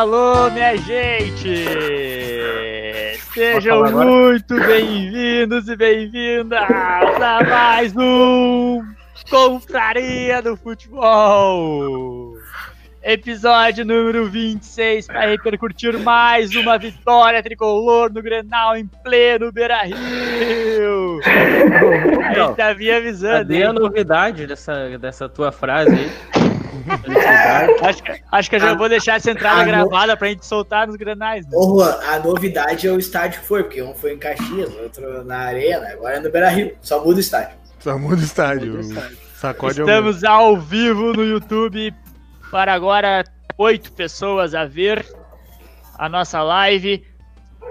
alô, minha gente! Sejam muito bem-vindos e bem-vindas a mais um Confraria do Futebol! Episódio número 26 para repercutir mais uma vitória tricolor no Grenal em pleno Beira Rio! A gente tá me avisando. Cadê a novidade dessa, dessa tua frase aí? Acho, que- acho que eu já A- vou deixar essa entrada a no- gravada pra gente soltar nos granais. Né? Ô, Juan, a novidade é o estádio que foi, porque um foi em Caxias, outro na Arena, agora é no Beira Rio. Só muda o estádio. Só muda o estádio. Muda o estádio. Sacode é Estamos ao vivo no YouTube para agora oito pessoas a ver a nossa live.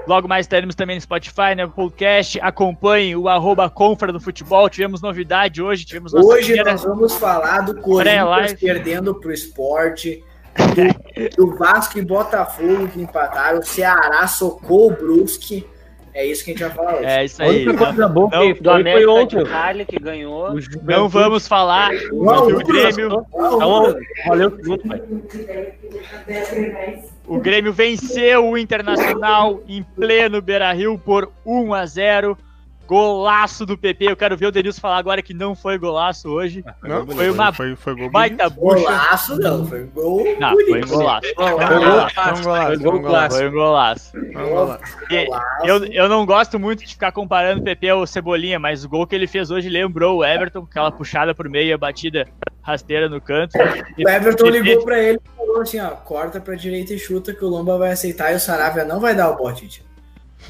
Logo mais teremos também no Spotify, no podcast. Acompanhe o arroba Confra do Futebol. Tivemos novidade hoje, tivemos Hoje primeira- nós vamos falar do. Corinthians perdendo pro esporte, do, do Vasco e Botafogo que empataram, o Ceará socou o Brusque. É isso que a gente vai falar hoje. É isso aí. coisa boa não- Do foi, foi América ontem. de Cali que ganhou. Não vamos falar Uau, que o Grêmio, Então, valeu pai. o Grêmio venceu o Internacional em pleno Beira-Rio por 1 a 0. Golaço do PP. Eu quero ver o Denilson falar agora que não foi golaço hoje. Não, Foi uma foi, foi gol Baita bucha. Golaço não, foi gol Não, foi um golaço. bonito. Foi um Golaço. foi um golaço, foi Foi foi. E-. Eu, eu não gosto muito de ficar comparando o PP ao Cebolinha, mas o gol que ele fez hoje lembrou o Everton, aquela puxada por meio e a batida rasteira no canto. O Everton PP ligou pra ele e falou assim, ó, corta pra direita e chuta que o Lomba vai aceitar e o Saravia não vai dar o bote.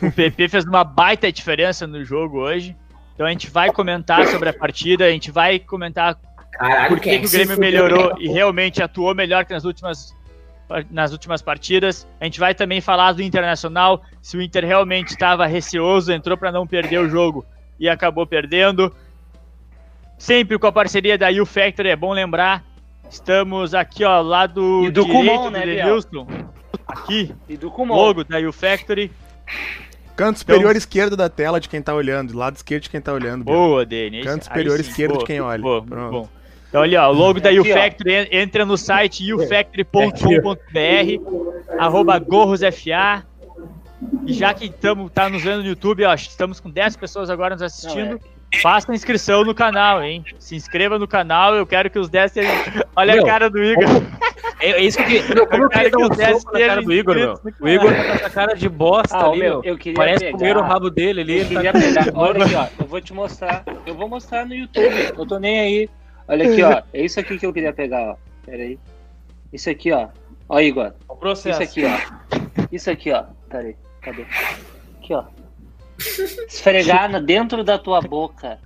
O PP fez uma baita diferença no jogo hoje. Então a gente vai comentar sobre a partida, a gente vai comentar Caralho, por que, é que o Grêmio fudeu, melhorou e realmente atuou melhor que nas últimas, nas últimas partidas. A gente vai também falar do Internacional, se o Inter realmente estava receoso, entrou para não perder o jogo e acabou perdendo. Sempre com a parceria da U Factory, é bom lembrar. Estamos aqui, ó, lá do, E do direito Kumon, do né? Denilson. Aqui, E do Kumon. logo da U Factory. Canto superior esquerdo da tela de quem tá olhando, lado esquerdo de quem tá olhando. Boa, Denis. Canto superior sim, esquerdo boa, de quem olha. boa, Pronto. bom. Então ali, ó, o logo da Aqui, ó. YouFactory, en- entra no site ufactory.com.br, arroba gorrosfa, e já que estamos tá nos vendo no YouTube, ó, estamos com 10 pessoas agora nos assistindo, faça inscrição no canal, hein? Se inscreva no canal, eu quero que os 10 sejam... Olha Meu, a cara do Igor. É, é isso que. Meu, como eu queria dar um soco na cara do Igor, meu. O Igor tá com essa cara de bosta Ah, ali, meu, meu. eu queria Parece pegar. comer o rabo dele ali. Eu tá- queria pegar. Olha aqui, ó. Eu vou te mostrar. Eu vou mostrar no YouTube. Eu tô nem aí. Olha aqui, ó. É isso aqui que eu queria pegar, ó. Pera aí. Isso aqui, ó. Ó, Igor. O processo. Isso aqui, ó. Isso aqui, ó. Pera aí. Cadê? Aqui, ó. Esfregar na- dentro da tua boca.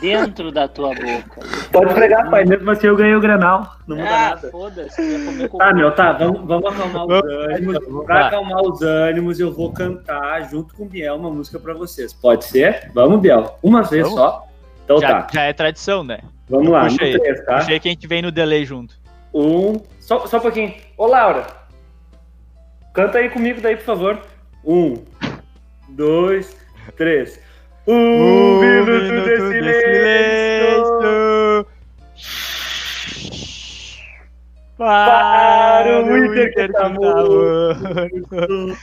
Dentro da tua boca. Pode pregar, pai. Mesmo assim eu ganhei o Grenal. Não muda Ah, nada. foda-se. Tá, meu, tá. Vamos, vamos acalmar os ânimos. Pra Vai. acalmar os ânimos, eu vou cantar junto com o Biel uma música pra vocês. Pode ser? Vamos, Biel. Uma vez Vamos. só. Então Já, tá. já é tradição, né? Vamos lá. Puxa aí. três, tá? Achei que a gente vem no delay junto. Um. Só, só um pouquinho. Ô, Laura. Canta aí comigo daí, por favor. Um, dois, três. Um, minuto, de silêncio. Para o Inter que tá morto.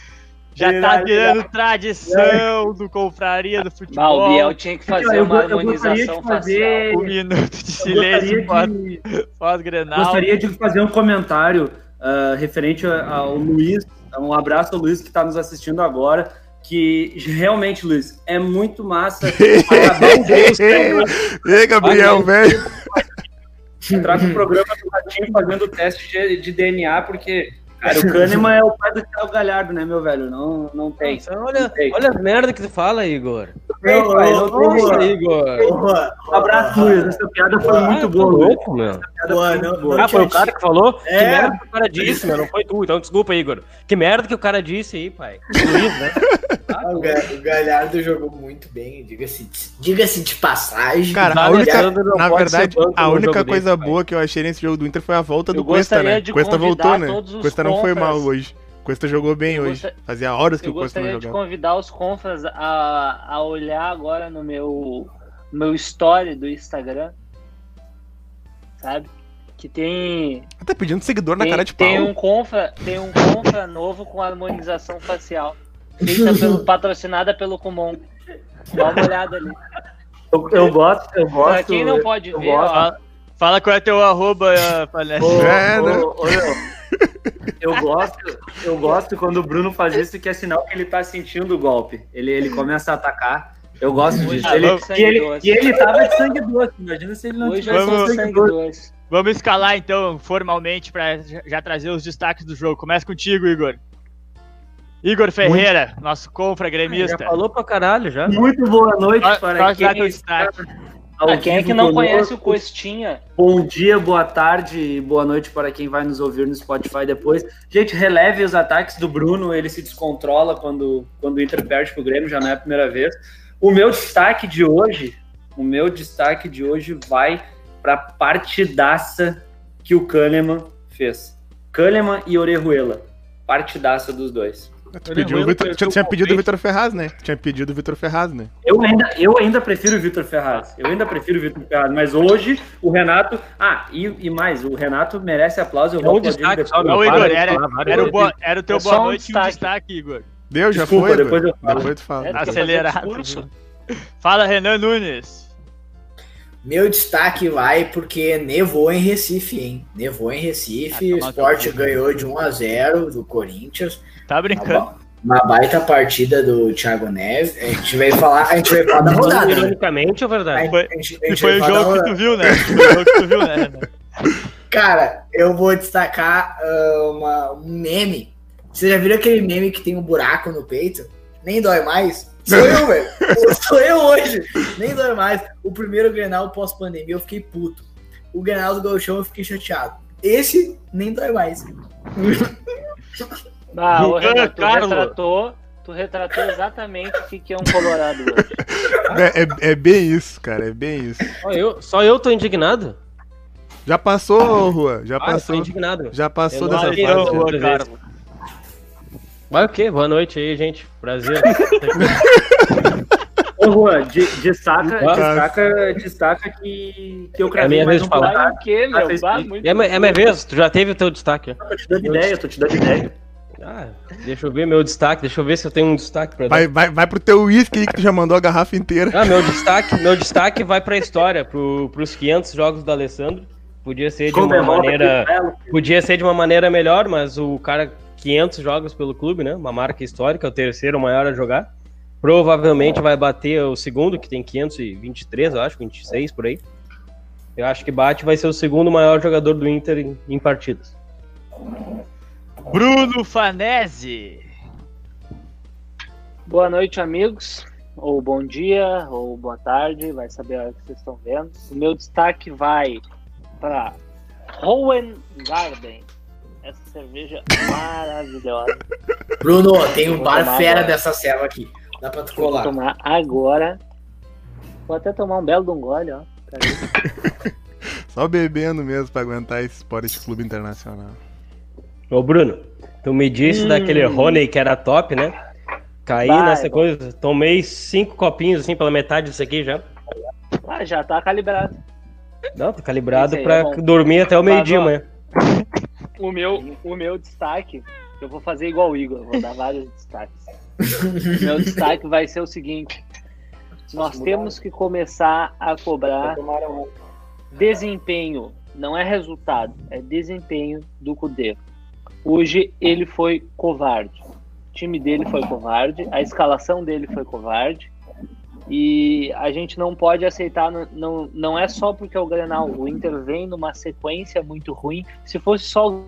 Já tá virando tradição do Confraria do Ah, o Futebol. Biel tinha que fazer Eu uma harmonização de fazer- Um minuto de silêncio Eu gostaria de- pós-grenal. Gostaria de fazer um comentário ah, referente ao Luiz. Um abraço ao Luiz que está nos assistindo agora. Que realmente, Luiz, é muito massa acabar o jogo Ei, Gabriel, velho. entrar no programa do Ratinho fazendo o teste de, de DNA, porque, cara, o Kahneman é o pai do Thiago Galhardo, né, meu velho? Não, não tem. Nossa, olha, Tem. olha as merda que tu fala, Igor. Não tem, pai, não tem, Nossa. Igor. Porra, Um abraço, Luiz. Essa piada foi muito boa, louco, meu. Boa, foi não- não Ah, foi o cara que falou? Que É. merda que o cara disse, meu. Não foi tu. Então desculpa, Igor. Que merda que o cara disse aí, pai. Luiz, né? o Ga- o Galhardo jogou muito bem, diga-se diga de passagem. Cara, a única, não na verdade, a única coisa boa que eu achei nesse jogo do Inter foi a volta do Cuesta, né? Cuesta voltou, né? Cuesta não foi mal hoje. Cuesta jogou bem Eu hoje. gosta- Fazia horas que Eu o Cuesta não gostaria de jogava. convidar os confras a, a olhar agora no meu, meu story do Instagram. Sabe? Que tem. Tá pedindo seguidor na tem, cara de pau. tem um confra, tem um confra novo com harmonização facial. Feita pelo, patrocinada pelo Kumon. Dá uma olhada ali. Eu, eu gosto, eu gosto. Pra quem não pode eu ver, ó, Fala qual é teu arroba, uh, Palestra. Ô, É, né? ô, ô, Léo, eu gosto, eu gosto quando o Bruno faz isso, que é sinal que ele tá sentindo o golpe. Ele, ele começa a atacar. Eu gosto disso. Ah, Ele, vamos e, ele, sangue e ele tava de sangue doce. Imagina se ele não hoje tivesse Vamos- sangue sangue doce. doce. Vamos escalar então, formalmente, pra já já trazer os destaques do jogo. Começa contigo, Igor. Igor Ferreira, nosso confra Já gremista. falou pra caralho, já. Muito boa noite para quem está quem é que não conosco. conhece o Costinha? Bom dia, boa tarde e boa noite para quem vai nos ouvir no Spotify depois. Gente, releve os ataques do Bruno, ele se descontrola quando, quando o Inter perde pro Grêmio, já não é a primeira vez. O meu destaque de hoje, o meu destaque de hoje vai para partidaça que o Kahneman fez. Kahneman e Orejuela. Partidaça dos dois. Tu pediu Vitor- tinha, tinha pedido o Vitor Ferraz, né? Tinha pedido o Vitor Ferraz, né? Eu ainda, eu ainda prefiro o Vitor Ferraz. Eu ainda prefiro o Vitor Ferraz. Mas hoje o Renato. Ah, e, e mais, o Renato merece aplauso. Eu É vou um destaque só, meu. Não, Para Igor, era, era, o boa, era o teu É só boa um noite e um destaque. destaque, Igor. Deu, já Desculpa, foi, Igor. depois eu falo. Depois tu fala. É, Acelerado. Fala, Renan Nunes. Meu destaque vai porque nevou em Recife, hein? Nevou em Recife, Ah, o Sport ganhou de 1 a 0 do Corinthians. Tá brincando? ba- uma baita partida do Thiago Neves. A gente vai falar, a gente vai falar da rodada. Ironicamente ou verdade? Foi- a gente- a E gente foi o jogo que tu viu, né? Foi o jogo que tu viu, né? Cara, eu vou destacar ah, uma- um meme. Vocês já viram aquele meme que tem um buraco no peito? Nem dói mais? Sou eu, velho. Sou eu hoje. Nem dói mais. O primeiro Grenal pós-pandemia eu fiquei puto. O Grenal do Gauchão eu fiquei chateado. Esse nem dói mais. Ah, o Renato, tu Carlos. retratou, tu retratou exatamente o que que é um colorado hoje. É, é- é bem isso, cara. É bem isso. Só eu, só eu tô indignado? Já passou, Rua. Já Ah, eu tô passou. indignado. Já passou Eu dessa fase. Luan Carlos. Vai o quê? Boa noite aí, gente. Prazer. Ô, Juan, de- destaca, Ah. destaca, destaca que, que eu É cravei minha mais vez um de falar. Vai o quê, Ah, meu? fez Bah, bem. muito é, minha- é minha vez, tu já teve o teu destaque. Tô te dando ideia, tô te dando ideia. Ah, deixa eu ver meu destaque, deixa eu ver se eu tenho um destaque pra dar. Vai, vai, vai pro teu uísque aí que tu já mandou a garrafa inteira. Ah, meu destaque, meu destaque vai pra história, pro, pros 500 jogos do Alessandro. Podia ser de uma maneira, belo. podia ser de uma maneira melhor, mas o cara 500 jogos pelo clube, né? Uma marca histórica, o terceiro maior a jogar. Provavelmente vai bater o segundo, que tem 523, eu acho, 26 por aí. Eu acho que bate vai ser o segundo maior jogador do Inter em, em partidas. Bruno Fanese. Boa noite, amigos. Ou bom dia, ou boa tarde, vai saber a hora que vocês estão vendo. O meu destaque vai para Hohen Garden. Essa cerveja maravilhosa. Bruno, tem um Vou bar fera agora. dessa serva aqui. Dá pra tu Vou colar. tomar agora. Vou até tomar um belo de um gole, ó. Só bebendo mesmo pra aguentar esse Sport Clube Internacional. Ô, Bruno, tu me disse Hum. daquele Rony que era top, né? Caí Vai, nessa vai. coisa, tomei cinco copinhos assim pela metade disso aqui já. Ah, já tá calibrado. Não, tô calibrado Esse aí pra é bom. dormir até o meio-dia amanhã. O meu, o meu destaque, eu vou fazer igual o Igor, vou dar vários destaques. O meu destaque vai ser o seguinte: nós temos que começar a cobrar desempenho, não é resultado, é desempenho do Cudê. Hoje ele foi covarde. O time dele foi covarde, a escalação dele foi covarde. E a gente não pode aceitar, não, não, é só porque é o Grenal, o Inter vem numa sequência muito ruim. Se fosse só o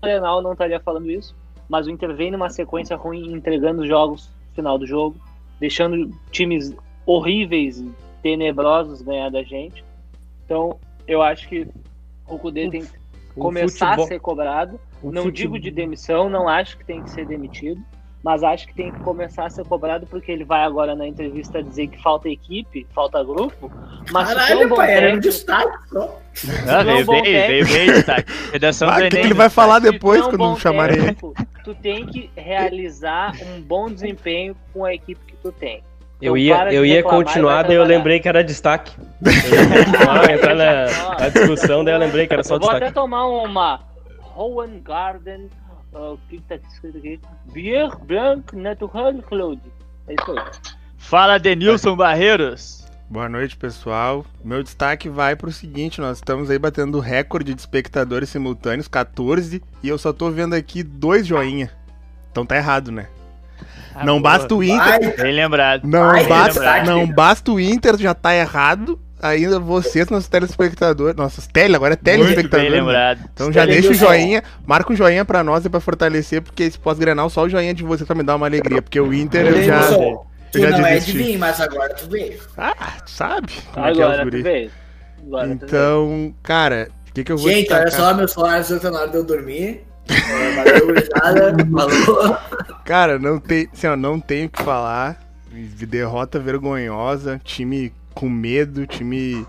Grenal, não estaria falando isso. Mas o Inter vem numa sequência ruim, entregando jogos no final do jogo, deixando times horríveis e tenebrosos ganhar da gente. Então, eu acho que o Cudê tem que começar futebol- a ser cobrado. Não digo de demissão, não acho que tem que ser demitido, mas acho que tem que começar a ser cobrado porque ele vai agora na entrevista dizer que falta equipe, falta grupo. Mas é um Caralho, bom pai, era um destaque só. Ah, é um veio bem, veio bem, destaque. Redação Ah, do o que, que Enem. ele vai falar depois um quando bom chamarem ele? Tu tem que realizar um bom desempenho com a equipe que tu tem. Eu ia, eu ia e continuar, daí eu lembrei que era destaque. Eu ia continuar, entrar na, na discussão, daí eu lembrei que era só Eu vou até destaque. tomar uma Hohengarten, ah, o que que tá escrito aqui? Bier Blanc Natural Claude. É isso aí. Fala, Denilson Barreiros. Boa noite, pessoal. Meu destaque vai pro seguinte: nós estamos aí batendo o recorde de espectadores simultâneos, 14, e eu só tô vendo aqui dois joinha. Então tá errado, né? Ah, não boa. basta o Inter. Ai, Bem lembrado. Não, basta, não basta o Inter já tá errado. Ainda vocês, nossos telespectadores. Nossos tele, agora é Muito bem telespectadores. né? lembrado. Então já deixa o joinha, marca um joinha pra nós e pra fortalecer, porque esse pós-grenal só o joinha de vocês pra me dar uma alegria, porque o Inter eu já, Wilson, tu eu já não é desisti. de vir, mas agora tu veio. Ah, tu sabe como é que é os Agora guri. Agora. Então, cara, o que que eu vou Gente, olha destacar? só, meu celular tá na hora de eu dormir. É, Valeu. Falou. Cara, não tem, assim, ó, não tenho o que falar. Derrota vergonhosa, time com medo, time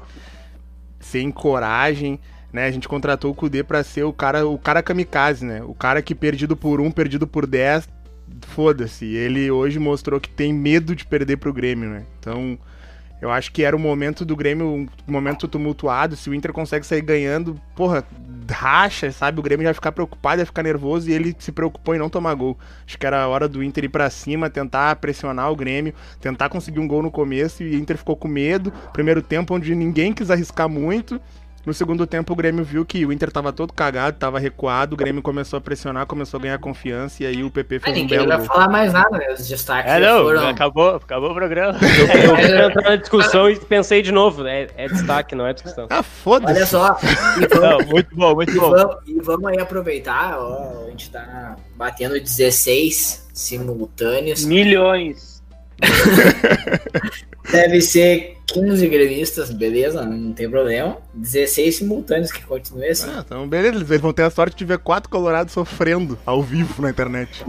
sem coragem, né? A gente contratou o Kudê pra ser o cara, o cara kamikaze, né? O cara que perdido por um, perdido por dez, foda-se. Ele hoje mostrou que tem medo de perder pro Grêmio, né? Então, eu acho que era o momento do Grêmio, um momento tumultuado. Se o Inter consegue sair ganhando, porra, racha, sabe? O Grêmio já vai ficar preocupado, vai ficar nervoso e ele se preocupou em não tomar gol. Acho que era a hora do Inter ir pra cima, tentar pressionar o Grêmio, tentar conseguir um gol no começo e o Inter ficou com medo. Primeiro tempo onde ninguém quis arriscar muito. No segundo tempo o Grêmio viu que o Inter tava todo cagado, tava recuado, o Grêmio começou a pressionar, começou a ganhar confiança e aí o PP Ah, fez um ninguém belo vai gol. falar mais nada, né? Os destaques É, não, foram. acabou, acabou o programa. Eu entrar na discussão e pensei de novo. É, é destaque, não é discussão. Ah, foda-se. Olha só, vamos, Não, muito bom, muito e bom. vamos, e vamos aí aproveitar, ó, a gente tá batendo 16 simultâneos. Milhões. Deve ser 15 gremistas, beleza, não tem problema. 16 simultâneos que continue assim. Ah, então beleza, eles vão ter a sorte de ver quatro colorados sofrendo ao vivo na internet.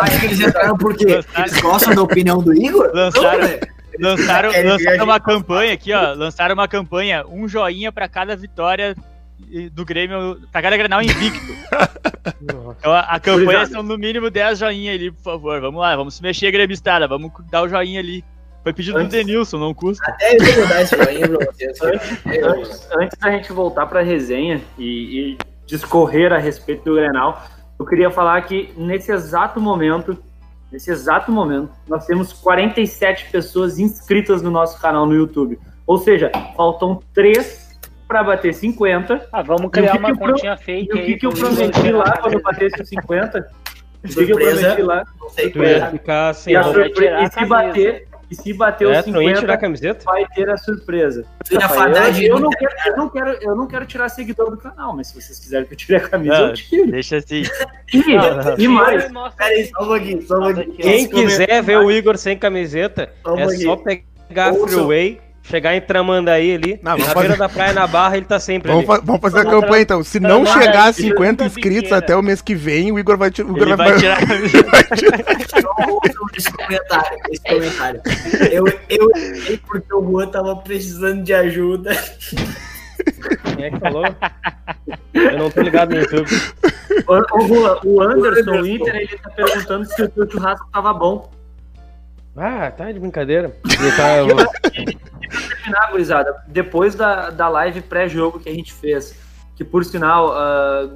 Acho que eles entraram porque eles gostam da opinião do Igor? Lançaram- Não, né? Lançaram, ver a lançaram uma campanha aqui, ó. Lançaram uma campanha, um joinha pra cada vitória do Grêmio, pra cada Grenal invicto. Então a, a campanha são no mínimo 10 joinha ali, por favor. Vamos lá, vamos se mexer, gremistada. Vamos dar o joinha ali. Foi pedido do Antes- Denilson, não custa. Até eu vou dar esse joinha pra vocês. Antes, antes da gente voltar para a resenha e, e discorrer a respeito do Grenal, eu queria falar que nesse exato momento, nesse exato momento, nós temos 47 pessoas inscritas no nosso canal no YouTube. Ou seja, faltam 3 para bater 50. Ah, vamos E criar uma eu pro- continha E fake o aí. que, que eu prometi lá quando cabeça. batesse os 50? O que, eu Surpresa. prometi lá? Não sei Tu é. ia ficar sem E, a Não, roupa. vai surpre- tirar e a se bater, e se bater os É, não ia tirar a 50, camiseta? vai ter a surpresa. Rapaz, eu, de eu não quero, eu, não quero, eu não quero tirar seguidor do canal, mas se vocês quiserem que eu tire a camisa, Não, eu tiro. deixa assim. E, Não, não. e mais, Mostra Pera aí, só um pouquinho, só um pouquinho. Quem quiser ver o Igor sem camiseta, é só pegar a. Freeway, chegar em Tramandaí ali, Não, na fazer- beira da praia, na barra, ele tá sempre Vamos, ali. fa- vamos fazer a campanha então. Se tra- não chegar a isso, 50 nunca inscritos pequena. até o mês que vem, o Igor vai tirar. O Igor Ele vai tirar a. Só ouçam esse comentário, esse comentário. Eu, eu entrei porque o Juan tava precisando de ajuda. Quem é que falou? Eu não tô ligado no YouTube. o, o, Juan, o Anderson, Anderson. o Inter, ele tá perguntando se o teu churrasco tava bom. Ah, tá de brincadeira. Tá- terminar, gurizada, depois da, da live pré-jogo que a gente fez, que por sinal,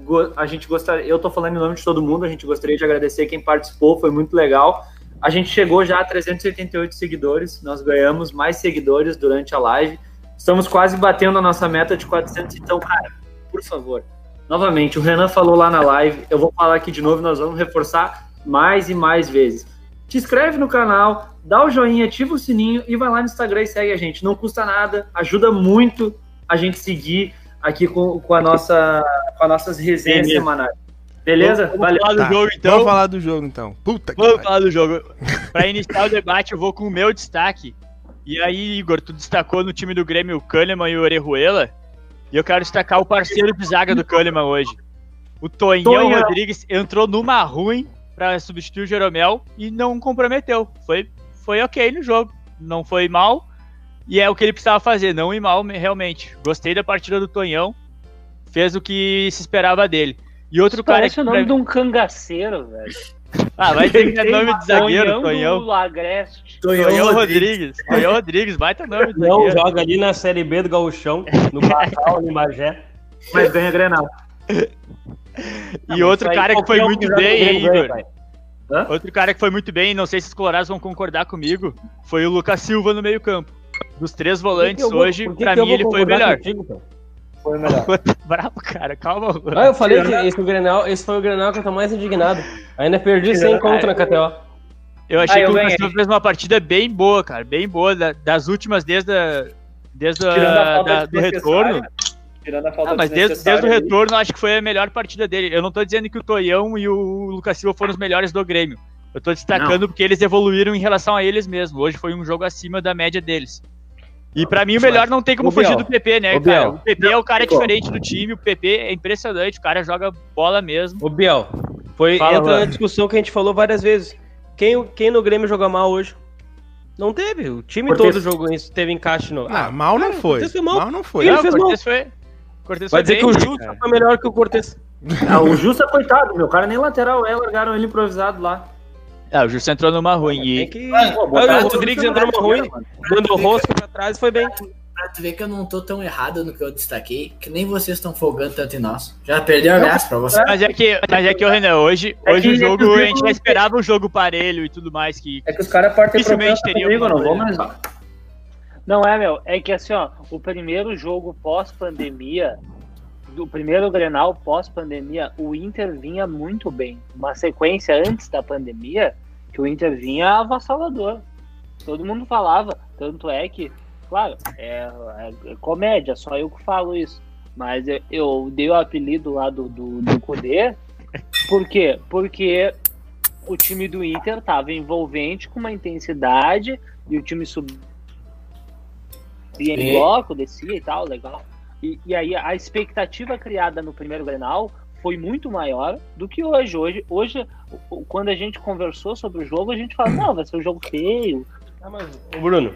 go- a gente gostaria, eu tô falando em nome de todo mundo, a gente gostaria de agradecer quem participou, foi muito legal. A gente chegou já a 388 seguidores, nós ganhamos mais seguidores durante a live. Estamos quase batendo a nossa meta de 400, então, cara, por favor. Novamente, o Renan falou lá na live, eu vou falar aqui de novo, nós vamos reforçar mais e mais vezes. Te inscreve no canal, dá o joinha, ativa o sininho e vai lá no Instagram e segue a gente. Não custa nada, ajuda muito a gente seguir aqui com, com, a nossa, com as nossas resenhas Beleza. semanais. Beleza? Vamos Valeu. falar do Tá, jogo então. Vamos falar do jogo então. Puta que Vamos falar do jogo. Pra iniciar o debate, eu vou com o meu destaque. E aí, Igor, tu destacou no time do Grêmio o Kahneman e o Orejuela. E eu quero destacar o parceiro de zaga do Kahneman hoje. O Tonhão Tonhão. Rodrigues entrou numa ruim pra substituir o Jeromel e não comprometeu. Foi, foi ok no jogo. Não foi mal. E é o que ele precisava fazer, não ir mal realmente. Gostei da partida do Tonhão. Fez o que se esperava dele. E outro cara Parece que o nome mim- de um cangaceiro, velho. Ah, vai ter que ter nome de zagueiro, Tonhão. do Agreste. Tonhão Tonhão Rodrigues. Rodrigues. Tonhão Rodrigues, vai ter nome de Não, zagueiro. joga ali na Série B do Gauchão, no Batal, no Magé. Mas ganha Grenal. E outro cara que foi muito bem, hein, Igor? Outro cara que foi muito bem, não sei se os colorados vão concordar comigo, foi o Lucas Silva no meio campo. Dos três volantes vou- hoje, que pra que mim ele foi o melhor. contigo? Foi o melhor. Bravo, cara, calma. Ah, eu falei que esse, foi o Grenal, esse foi o Grenal que eu tô mais indignado. Ainda perdi 100 conto na KTO. Eu achei Ah, eu que o Lucas. Silva fez uma partida bem boa, cara, bem boa, da- das últimas desde, a, desde a- da- do retorno. Tirando a falta Ah, mas desde, desde o aí. retorno, eu acho que foi a melhor partida dele. Eu não tô dizendo que o Toião e o Lucas Silva foram os melhores do Grêmio. Eu tô destacando porque eles evoluíram em relação a eles mesmos. Hoje foi um jogo acima da média deles. E pra mim o melhor não tem como Ô, fugir Biel. do PP, né, Ô, cara? Biel. O PP é o cara Ficou. diferente do time, o PP é impressionante, o cara joga bola mesmo. Ô, Biel, foi, Fala, entra na discussão que a gente falou várias vezes. Quem, quem no Grêmio joga mal hoje? Não teve. O time Cortez. todo jogou, isso, teve encaixe no. Ah, mal não foi. Cortez foi mal. Mal não foi. Ele Não, fez o Cortez foi. Cortez Vai dizer bem, que o Justo cara? foi melhor que o Cortez. Ah, o Justa, coitado, meu cara nem lateral é, largaram ele improvisado lá. Ah, o Justo entrou numa ruim. Tem E que... Pô, Ah, botaram o Rodrigues entrou numa ruim, dando o rosco pra trás foi bem. Pra tu ver que eu não tô tão errado no que eu destaquei, que nem vocês estão folgando tanto em nós. Já perdeu a graça pra você. Mas é que, mas é que, Renan, hoje, É hoje que- o jogo, é a gente já esperava um jogo parelho e tudo mais, que É que os caras Dificilmente problema comigo, eu não vou mais. Não é, meu. É que assim, ó, o primeiro jogo pós-pandemia, do primeiro Grenal pós-pandemia, o Inter vinha muito bem. Uma sequência antes da pandemia, que o Inter vinha avassalador. Todo mundo falava, tanto é que, claro, é, é- é comédia, só eu que falo isso. Mas eu, eu dei o apelido lá do, do, do Kudê. Por quê? Porque o time do Inter tava envolvente com uma intensidade e o time subia em E- bloco, descia e tal, legal. E, e aí a expectativa criada no primeiro Grenal foi muito maior do que hoje. Hoje, hoje quando a gente conversou sobre o jogo, a gente fala, não, vai ser um jogo feio, Ah, mas, ô, Bruno,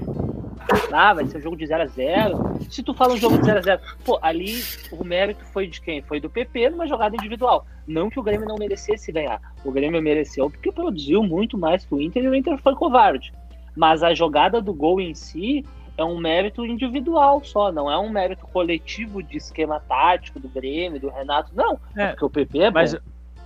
ah, vai ser um jogo de 0 a 0 Se tu fala um jogo de 0 a 0 pô, ali o mérito foi de quem? Foi do PP numa jogada individual. Não que o Grêmio não merecesse ganhar. O Grêmio mereceu porque produziu muito mais que o Inter e o Inter foi covarde. Mas a jogada do gol em si é um mérito individual só, não é um mérito coletivo de esquema tático do Grêmio, do Renato. Não, É, porque o PP é bom.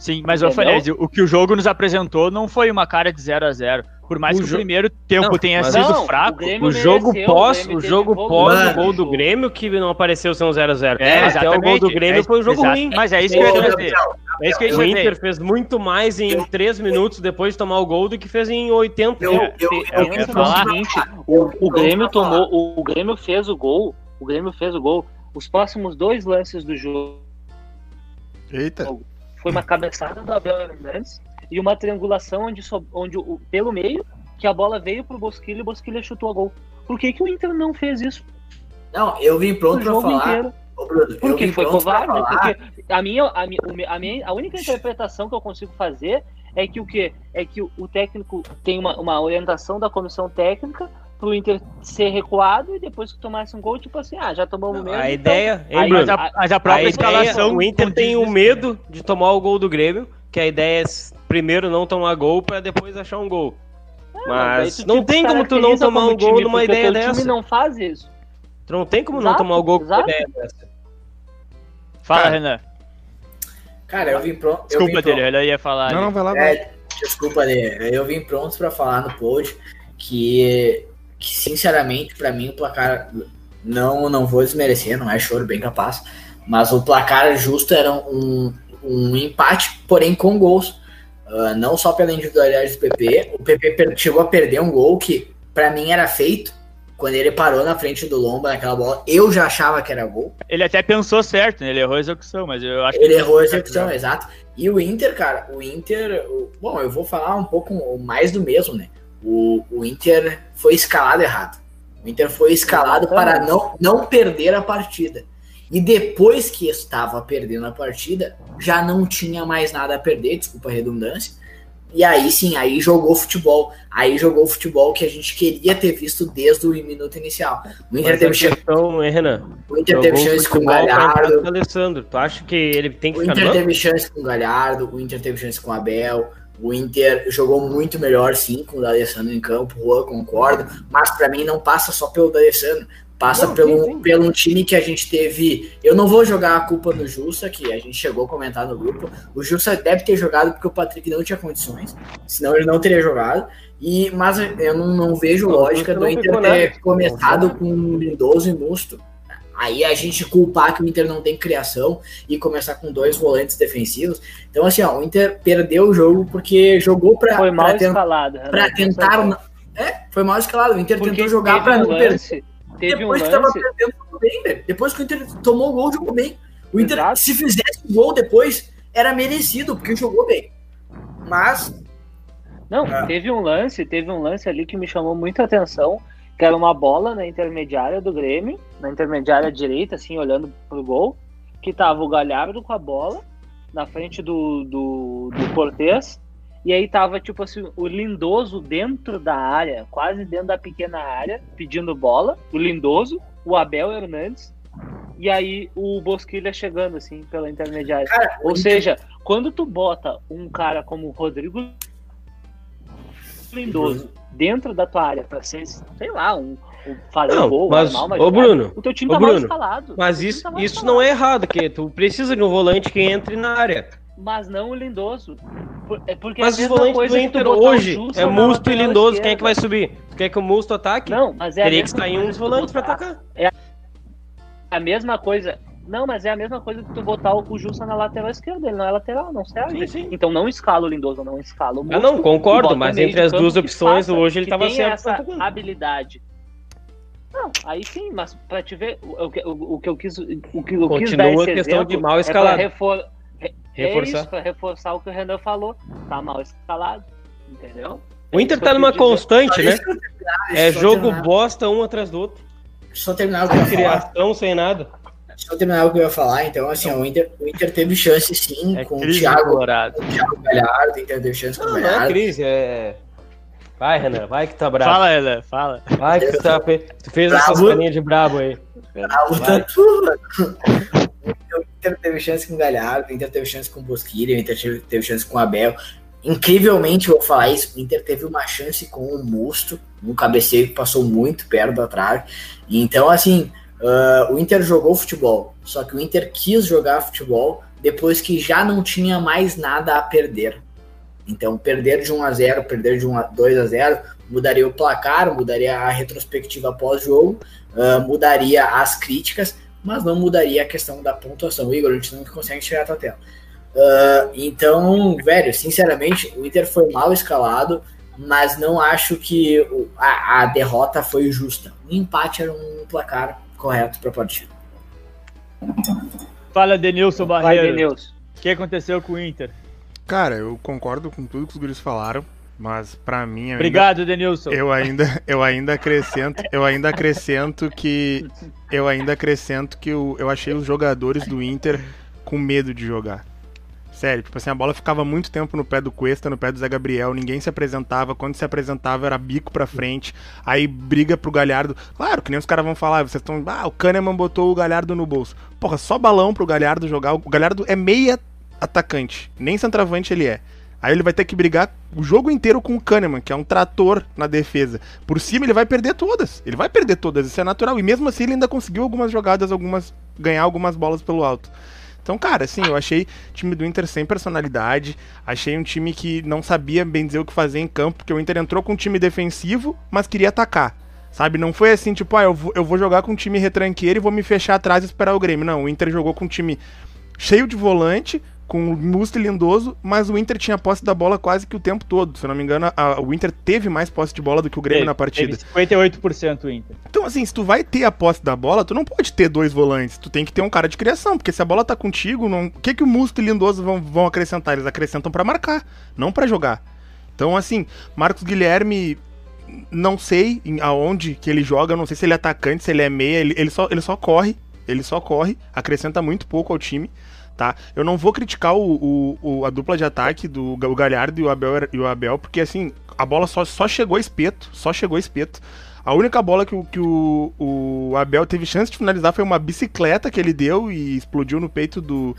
Sim, mas Entendeu? Fanese, o que o jogo nos apresentou não foi uma cara de 0 a 0 Por mais O que jo- o primeiro tempo Não, tenha sido Não, fraco. o o jogo mereceu, pós, o teve jogo pós Mano, o gol do. Grêmio que não apareceu ser um 0x0. É, Até o gol do. Grêmio É, foi um jogo exato. ruim. Mas é isso que eu ia. Gabriel, É isso que eu O. Inter fez muito mais em 3 minutos depois de tomar o gol do que fez em 80. Eu- É, eu- é o que eu Pensa falar. seguinte, o, o Grêmio tomou, o, o Grêmio fez o gol, o Grêmio fez o gol. Os próximos dois lances do jogo Eita. Foi uma cabeçada do Abel Hernandes e uma triangulação onde, so- onde o, pelo meio que a bola veio pro Bosquilha e o Bosquilha chutou a gol. Por que, que o Inter não fez isso Não, eu vim pronto jogo falar. inteiro? Bruno, Porque foi covarde. Porque a minha, a, minha, a, minha, a única interpretação que eu consigo fazer é que o quê? É que o, o técnico tem uma, uma orientação da comissão técnica pro Inter ser recuado e depois que tomasse um gol, tipo assim, ah, já tomamos mesmo. A então- ideia, Aí-? Mas a, mas a própria A escalação. ideia, o Inter tem o condiz- medo de tomar o gol do Grêmio, que a ideia é primeiro não tomar gol pra depois achar um gol. daí Mas tu não te tem como tu não tomar um gol time, numa ideia teu time dessa. não faz isso. Tu não tem como não Exato, tomar o gol com uma ideia dessa. Fala, Cara, Renan. Cara, eu vim pronto. Desculpa vim dele, pronto. Renan ia falar. Não, ali. não, vai lá. É, desculpa, Lê. Eu vim pronto pra falar no pod que, que sinceramente, pra mim, o placar. Não, não vou desmerecer, não é choro, bem capaz. Mas o placar justo era um, um empate, porém com gols. Ah, não só pela individualidade do PP. O PP chegou a perder um gol que, pra mim, era feito. Quando ele parou na frente do Lomba naquela bola, eu já achava que era gol. Ele até pensou certo, né? Ele errou a execução, mas eu acho Ele que errou a execução, certo, exato. E o Inter, cara, o Inter. Bom, eu vou falar um pouco mais do mesmo, né? O, o Inter foi escalado errado. O Inter foi escalado para não, não perder a partida. E depois que estava perdendo a partida, já não tinha mais nada a perder, desculpa a redundância. E aí sim, aí jogou futebol. Aí jogou futebol que a gente queria ter visto desde o minuto inicial. O Inter Mas teve chance, questão, hein, Renan? o Inter Jogou teve chance com o Galhardo. com o Alessandro. Tu acha que ele tem que O Inter teve chance com o Galhardo, o Inter teve chance com o Abel, O Inter jogou muito melhor, sim, com o D'Alessandro em campo, Juan, concordo, mas para mim não passa só pelo D'Alessandro, passa Não, pelo, sim, sim. pelo um time que a gente teve. Eu não vou jogar a culpa no Jussa, que a gente chegou a comentar no grupo. O Jussa deve ter jogado porque o Patrick não tinha condições, senão ele não teria jogado. E, mas eu não, não vejo Não, lógica do Inter ter nada. começado com Lindoso e Musto. Aí a gente culpar que o Inter não tem criação e começar com dois volantes defensivos. Então, assim, ó, o Inter perdeu o jogo porque jogou pra, Foi ten- pra essa tentar. foi. não- É, foi mal escalado. O Inter Porque tentou jogar pra um não perder. teve um Depois que perdendo, jogou bem, velho. Depois que o Inter tomou o gol, jogou bem. O Inter, Exato. se fizesse o gol depois, era merecido, porque jogou bem. Mas, Não, É. teve um lance, teve um lance ali que me chamou muita atenção, que era uma bola na intermediária do Grêmio, na intermediária direita, assim, olhando pro gol, que tava o Galhardo com a bola na frente do, do, do Cortez, e aí tava, tipo assim, o Lindoso dentro da área, quase dentro da pequena área, pedindo bola, o Lindoso, o Abel Hernandes, e aí o Bosquilha chegando, assim, pela intermediária. cara, Ou seja, quando tu bota um cara como o Rodrigo Lindoso dentro da tua área pra ser, sei lá, um, um fazer Não, gol, mas, armar uma ô, Bruno, o teu time ô, tá mal Bruno, escalado. Mas isso, tá mal isso escalado. não é errado, que tu precisa de um volante que entre na área. Mas não o Lindoso. Por- É porque Mas é a os volantes do Inter hoje é Musto e Lindoso. Quem é que vai subir? Tu quer que o Musto ataque? Não, mas é Teria que sair uns volantes botar- atacar. A mesma coisa. Não, mas é a mesma coisa que tu botar o Jussa na lateral esquerda. Ele não é lateral, não serve. Sim, sim. Então não escala o Lindoso, não escala o Ah, Musto. não, e concordo, mas entre as duas opções, faça, hoje ele que tava tenha certo. essa habilidade. Não, aí sim, mas pra te ver, o, o, que- o, que eu quis, o que eu quis Continua dar a esse questão exemplo de mal é escalado. refor- re- Reforçar. É isso, pra reforçar o que o Renan falou. Tá mal escalado, entendeu? O Inter É tá eu numa quis dizer. constante, né? Eu É eu jogo terminar- bosta um atrás do outro. Eu só terminar o eu criação, sem nada. Deixa eu terminar o que eu ia falar. Então, assim, o, Inter, o Inter teve chance sim É com o Thiago, colorado. com o Thiago Galhardo, o Inter teve chance com o Não, não é Galhardo. crise, é. Vai, Renan, vai que tá bravo. Fala, Ela, fala. Vai que tá... tu fez Bravo. essas carinhas de brabo aí. Ah, o Vai. Inter teve chance com o Galhardo, o Inter teve chance com o Bosquilha, o Inter teve, teve chance com o Abel. Incrivelmente, eu vou falar isso, o Inter teve uma chance com o Musto, um cabeceio que passou muito perto da trave. Então, assim, ah, o Inter jogou futebol, só que o Inter quis jogar futebol depois que já não tinha mais nada a perder. Então, perder de 1 a 0 perder de 1 a 2 a 0 mudaria o placar, mudaria a retrospectiva pós-jogo, ah, mudaria as críticas, mas não mudaria a questão da pontuação. Igor, a gente não consegue tirar a tua tela. Ah, então, velho, sinceramente, o Inter foi mal escalado, mas não acho que a, a derrota foi justa. O empate era um placar correto para a partida. Fala, Denilson Barreiro. Denilson. O que aconteceu com o Inter? Cara, eu concordo com tudo que os guris falaram, mas pra mim ainda, Obrigado, Denilson. eu ainda eu ainda acrescento, eu ainda acrescento que eu ainda acrescento que eu, eu achei os jogadores do Inter com medo de jogar. Sério, tipo assim, a bola ficava muito tempo no pé do Cuesta, no pé do Zé Gabriel, ninguém se apresentava, quando se apresentava era bico pra frente, aí briga pro Galhardo. Claro, que nem os caras vão falar, vocês estão, ah, o Kahneman botou o Galhardo no bolso. Porra, só balão pro Galhardo jogar, o Galhardo é meia atacante, nem centroavante ele é. Aí ele vai ter que brigar o jogo inteiro com o Kahneman, que é um trator na defesa. Por cima ele vai perder todas. Ele vai perder todas, isso é natural. E mesmo assim ele ainda conseguiu algumas jogadas, algumas ganhar algumas bolas pelo alto. Então, cara, assim, eu achei o time do Inter sem personalidade. Achei um time que não sabia bem dizer o que fazer em campo, porque o Inter entrou com um time defensivo, mas queria atacar. Sabe? Não foi assim, tipo, ah, eu vou, eu vou jogar com um time retranqueiro e vou me fechar atrás e esperar o Grêmio. Não, o Inter jogou com um time cheio de volante, com Musto e Lindoso, mas o Inter tinha posse da bola quase que o tempo todo. Se eu não me engano, a- o Inter teve mais posse de bola do que o Grêmio Teve- na partida. Teve 58% o Inter. Então, assim, se tu vai ter a posse da bola, tu não pode ter dois volantes. Tu tem que ter um cara de criação, porque se a bola tá contigo, não... o que, que o Musto e Lindoso vão, vão acrescentar? Eles acrescentam pra marcar, não pra jogar. Então, assim, Marcos Guilherme, não sei aonde que ele joga, não sei se ele é atacante, se ele é meia, ele, ele, só, ele só corre, ele só corre, acrescenta muito pouco ao time. Tá? Eu não vou criticar o, o- o- a dupla de ataque do o Galhardo e o Abel, e o Abel porque assim, a bola só, só chegou a espeto, só chegou a espeto. A única bola que, o, que o, o Abel teve chance de finalizar foi uma bicicleta que ele deu e explodiu no peito do,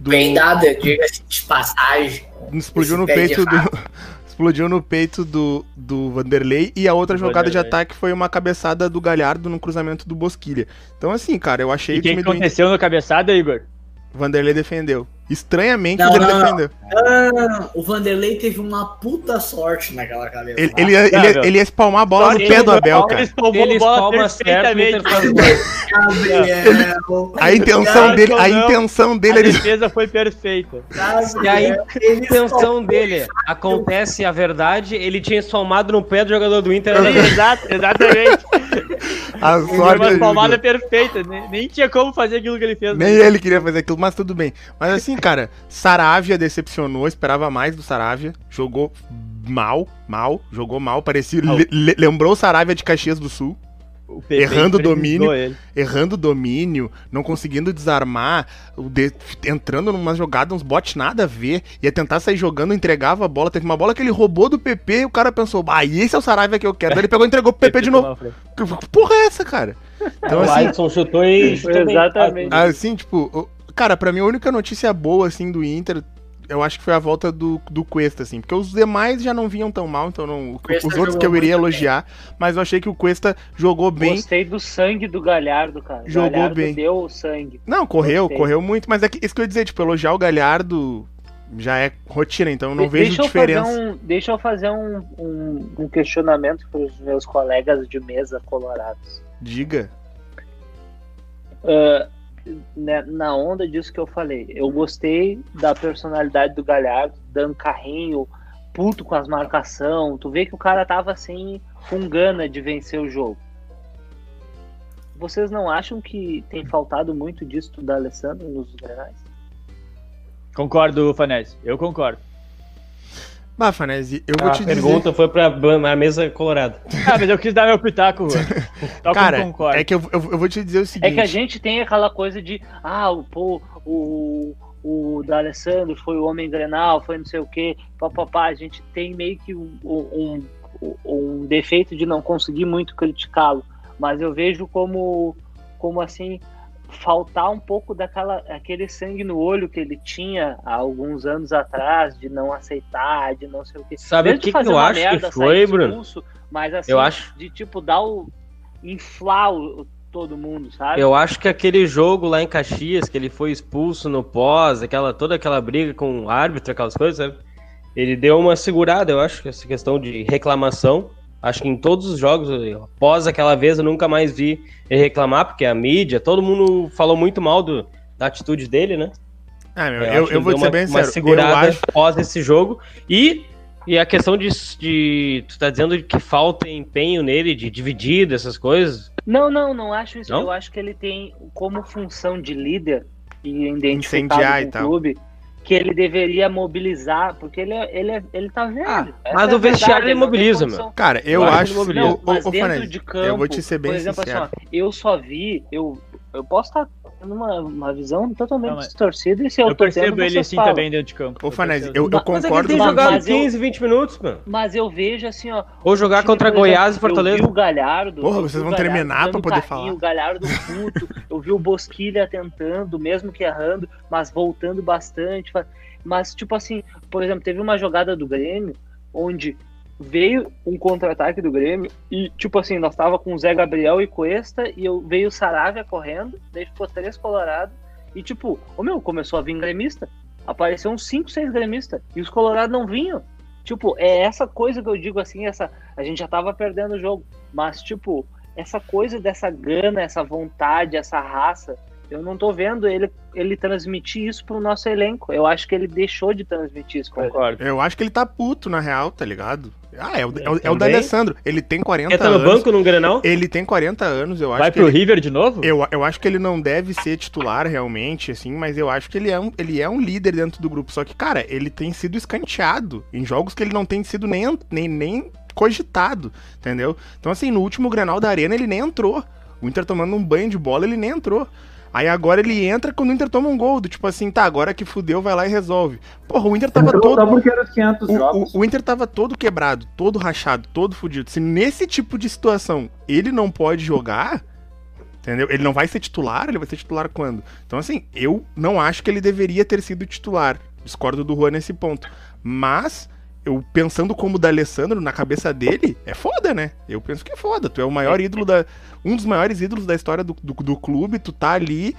do. Peidada, diga-se de passagem. Explodiu no de peito do. Explodiu no peito do, do Vanderlei e a outra jogada de Vanderlei. ataque foi uma cabeçada do Galhardo no cruzamento do Bosquilha. Então, assim, cara, eu achei E o o que, que do aconteceu na cabeçada, Igor? Vanderlei defendeu. Estranhamente, Não, ele não, não. defendeu. Ah, o Vanderlei teve uma puta sorte naquela cabeça. Ele, ele, ia, ele, ia, ele ia espalmar a bola no pé do Abel, cara. Ele Ele a bola perfeitamente. Gabriel. A intenção dele, a não. intenção A dele, ele defesa foi perfeita. E a intenção dele acontece a verdade, ele tinha espalmado no pé do jogador do Inter. Exato, exatamente. a sorte uma ajudou. palmada perfeita. Nem, nem tinha como fazer aquilo que ele fez. Nem ele queria fazer aquilo, mas tudo bem. Mas assim, cara, Saravia decepcionou, esperava mais do Saravia. Jogou mal, mal, jogou mal. Parecia. Le- lembrou o Saravia de Caxias do Sul. O Errando o domínio. ele. Errando domínio, não conseguindo desarmar, o de- entrando numa jogada, uns botes nada a ver. Ia tentar sair jogando, entregava a bola. Teve uma bola que ele roubou do PP e o cara pensou, ah, esse é o Saravia que eu quero. Daí ele pegou e entregou pro PP de novo. Que Porra é essa, cara? Então, o assim, Alisson chutou e chutou bem. Exatamente. Assim, tipo, cara, pra mim a única notícia boa, assim, do Inter, eu acho que foi a volta do, do Cuesta, assim, porque os demais já não vinham tão mal, então não, os outros que eu iria elogiar, mas eu achei que o Cuesta jogou bem. Gostei do sangue do Galhardo, cara. Jogou Galhardo bem. deu o sangue. Não, correu, Gostei. correu muito, mas é que, isso que eu ia dizer, tipo, elogiar o Galhardo já é rotina, então eu não De- vejo diferença. Um, deixa eu fazer um, um, um questionamento para os meus colegas de mesa colorados. Diga. Ah, né, na onda disso que eu falei, eu gostei da personalidade do Galhardo, dando carrinho, puto com as marcação. Tu vê que o cara tava assim, com gana de vencer o jogo. Vocês não acham que tem faltado muito disso do Alessandro nos granais? Concordo, Fanese. Eu concordo. Bah, Fanese, eu vou A te dizer. pergunta foi pra a mesa colorada. Ah, mas eu quis dar meu pitaco. Cara, é que eu, eu, eu vou te dizer o seguinte. É que a gente tem aquela coisa de, ah, o, pô, o, o D'Alessandro foi o homem grenal, foi não sei o quê, papapá. A gente tem meio que um, um, um defeito de não conseguir muito criticá-lo, mas eu vejo como, como assim, faltar um pouco daquela aquele sangue no olho que ele tinha há alguns anos atrás, de não aceitar, de não sei o quê. Sabe o que, que eu acho merda, que foi, sair Bruno? expulso, Mas assim, Eu acho. de tipo dar o. inflar o, todo mundo, sabe? Eu acho que aquele jogo lá em Caxias, que ele foi expulso no pós, aquela, toda aquela briga com o árbitro, aquelas coisas, sabe? Ele deu uma segurada, eu acho, que essa questão de reclamação. Acho que em todos os jogos, após aquela vez, eu nunca mais vi ele reclamar, porque a mídia, todo mundo falou muito mal do, da atitude dele, né? Ah, meu, Eu eu, eu vou te ser uma, bem uma sincero. Eu segurada acho, após esse jogo. E, e a questão de, de. Tu tá dizendo que falta empenho nele, de dividir dessas coisas. Não, não, não acho isso. Não? Eu acho que ele tem como função de líder e identificado Incendiar com e o tal. Que ele deveria mobilizar, porque ele, é- ele, é- ele tá velho. Ah, mas é o vestiário ele mobiliza, condição. cara, eu, acho Não, mas ô, dentro de campo, eu vou te ser bem por exemplo, sincero. assim, ó, eu só vi, eu, eu posso estar tendo uma, uma visão totalmente Não, distorcida e se eu, Eu tô percebo tendo, ele assim falam. também dentro de campo. Ô, Fanese, eu, eu é concordo. tem Mas- jogado mas eu- 15, 20 minutos, mano. Mas eu vejo assim, ó. Ou jogar time, contra por Goiás e exemplo, Fortaleza. Eu vi o Galhardo. Porra, eu vocês o vão Galhardo terminar pra poder carrinho, falar. O Galhardo puto. eu vi o Bosquilha tentando, mesmo que errando, mas voltando bastante. Mas, tipo assim, por exemplo, teve uma jogada do Grêmio onde veio um contra-ataque do Grêmio e, tipo assim, nós tava com Zé Gabriel e Cuesta e eu veio o Saravia correndo, daí ficou três colorados e, tipo, o meu, começou a vir gremista. Apareceu uns 5, 6 gremistas e os colorados não vinham. Tipo, é essa coisa que eu digo assim, essa a gente já tava perdendo o jogo, mas tipo, essa coisa dessa gana, essa vontade, essa raça, eu não tô vendo ele ele transmitir isso pro nosso elenco. Eu acho que ele deixou de transmitir isso. Concordo. Eu acho que ele tá puto, na real, tá ligado? Ah, é o, é o, é o Também. D'Alessandro. Ele tem 40 Entra no anos. banco num Grenal. Ele tem 40 anos, eu acho Vai que pro ele- River de novo? Eu, eu acho que ele não deve ser titular realmente, assim, mas eu acho que ele é, um, ele é um líder dentro do grupo. Só que, cara, ele tem sido escanteado em jogos que ele não tem sido nem, nem, nem cogitado, entendeu? Então, assim, no último Grenal da Arena ele nem entrou. O Inter tomando um banho de bola, ele nem entrou. Aí agora ele entra quando o Inter toma um gol, do tipo assim, tá, agora que fudeu, vai lá e resolve. Porra, o Inter tava todo. Porque era os 500 O, jogos. o- o Inter tava todo quebrado, todo rachado, todo fudido. Se nesse tipo de situação ele não pode jogar, Entendeu? Ele não vai ser titular, ele vai ser titular quando? Então, assim, eu não acho que ele deveria ter sido titular. Discordo do Juan nesse ponto. Mas, eu pensando como o da Alessandro, na cabeça dele, é foda, né? Eu penso que é foda. Tu é o maior ídolo da. Um dos maiores ídolos da história do, do, do clube, tu tá ali.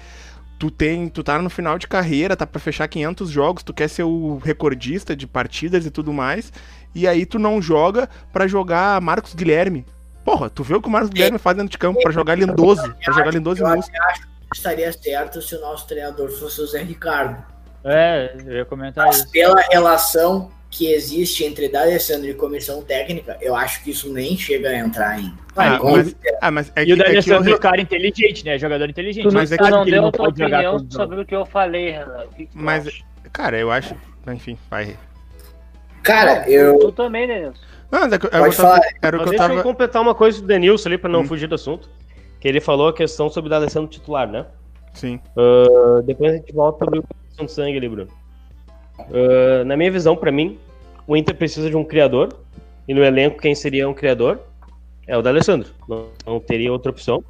Tu tem, tu tá no final de carreira, tá para fechar 500 jogos, tu quer ser o recordista de partidas e tudo mais, e aí tu não joga para jogar Marcos Guilherme, Porra, tu vê o que o Marcos Guilherme faz dentro de campo pra jogar lindoso. Pra jogar lindoso Eu e acho que estaria certo se o nosso treinador fosse o Zé Ricardo. É, eu ia comentar Mas isso. pela relação que existe entre D'Alessandro e comissão técnica, eu acho que isso nem chega a entrar em. Ah, Com mas-. Ah, mas é E que, o é que eu D'Alessandro é re- um cara inteligente, né? Jogador inteligente. Não- Mas é que não ele deu não a tua pode jogar opinião sobre o que eu falei, Renan. O que que tu Mas, acha? cara, eu acho. Enfim, vai. Cara, eu. Tu também, Denilson. Não, mas é eu Pode tava- falar. era o que eu deixa eu tava. completar uma coisa do Denilson ali, pra não Hum. fugir do assunto. Que ele falou a questão sobre o D'Alessandro titular, né? Sim. Uh, depois a gente volta sobre o questão de sangue ali, Bruno. Uh, na minha visão, pra mim, o Inter precisa de um criador. E no elenco, quem seria um criador? É o D'Alessandro. Não, não teria outra opção.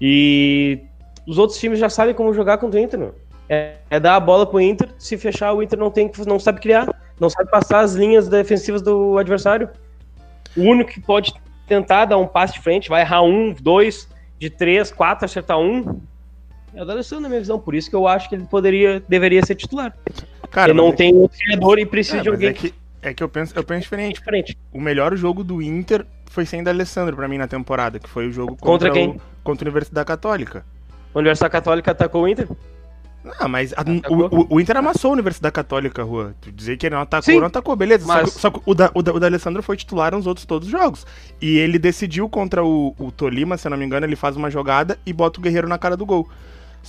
E os outros times já sabem como jogar contra o Inter, meu. É, é dar a bola pro Inter, se fechar, o Inter não, tem, não sabe criar, não sabe passar as linhas defensivas do adversário. O único que pode tentar dar um passe de frente, vai errar um, dois, de três, quatro, acertar um, é o D'Alessandro, na minha visão. Por isso que eu acho que ele poderia, deveria ser titular. Cara, ele não é tem um treinador e precisa é, de alguém é que, é que eu penso, eu penso diferente. diferente. O melhor jogo do Inter foi sem D'Alessandro pra mim na temporada, que foi o jogo Contra contra, quem? O, contra a Universidade Católica. A Universidade Católica atacou o Inter. Ah, mas a- o, o- Inter amassou a Universidade Católica, Rua. Tu dizer que ele não atacou, Sim, não atacou, beleza. Só mas- Só, que, o, da, o, da, o D'Alessandro foi titular nos outros todos os jogos. E ele decidiu contra o, o Tolima, se eu não me engano, ele faz uma jogada e bota o Guerreiro na cara do gol.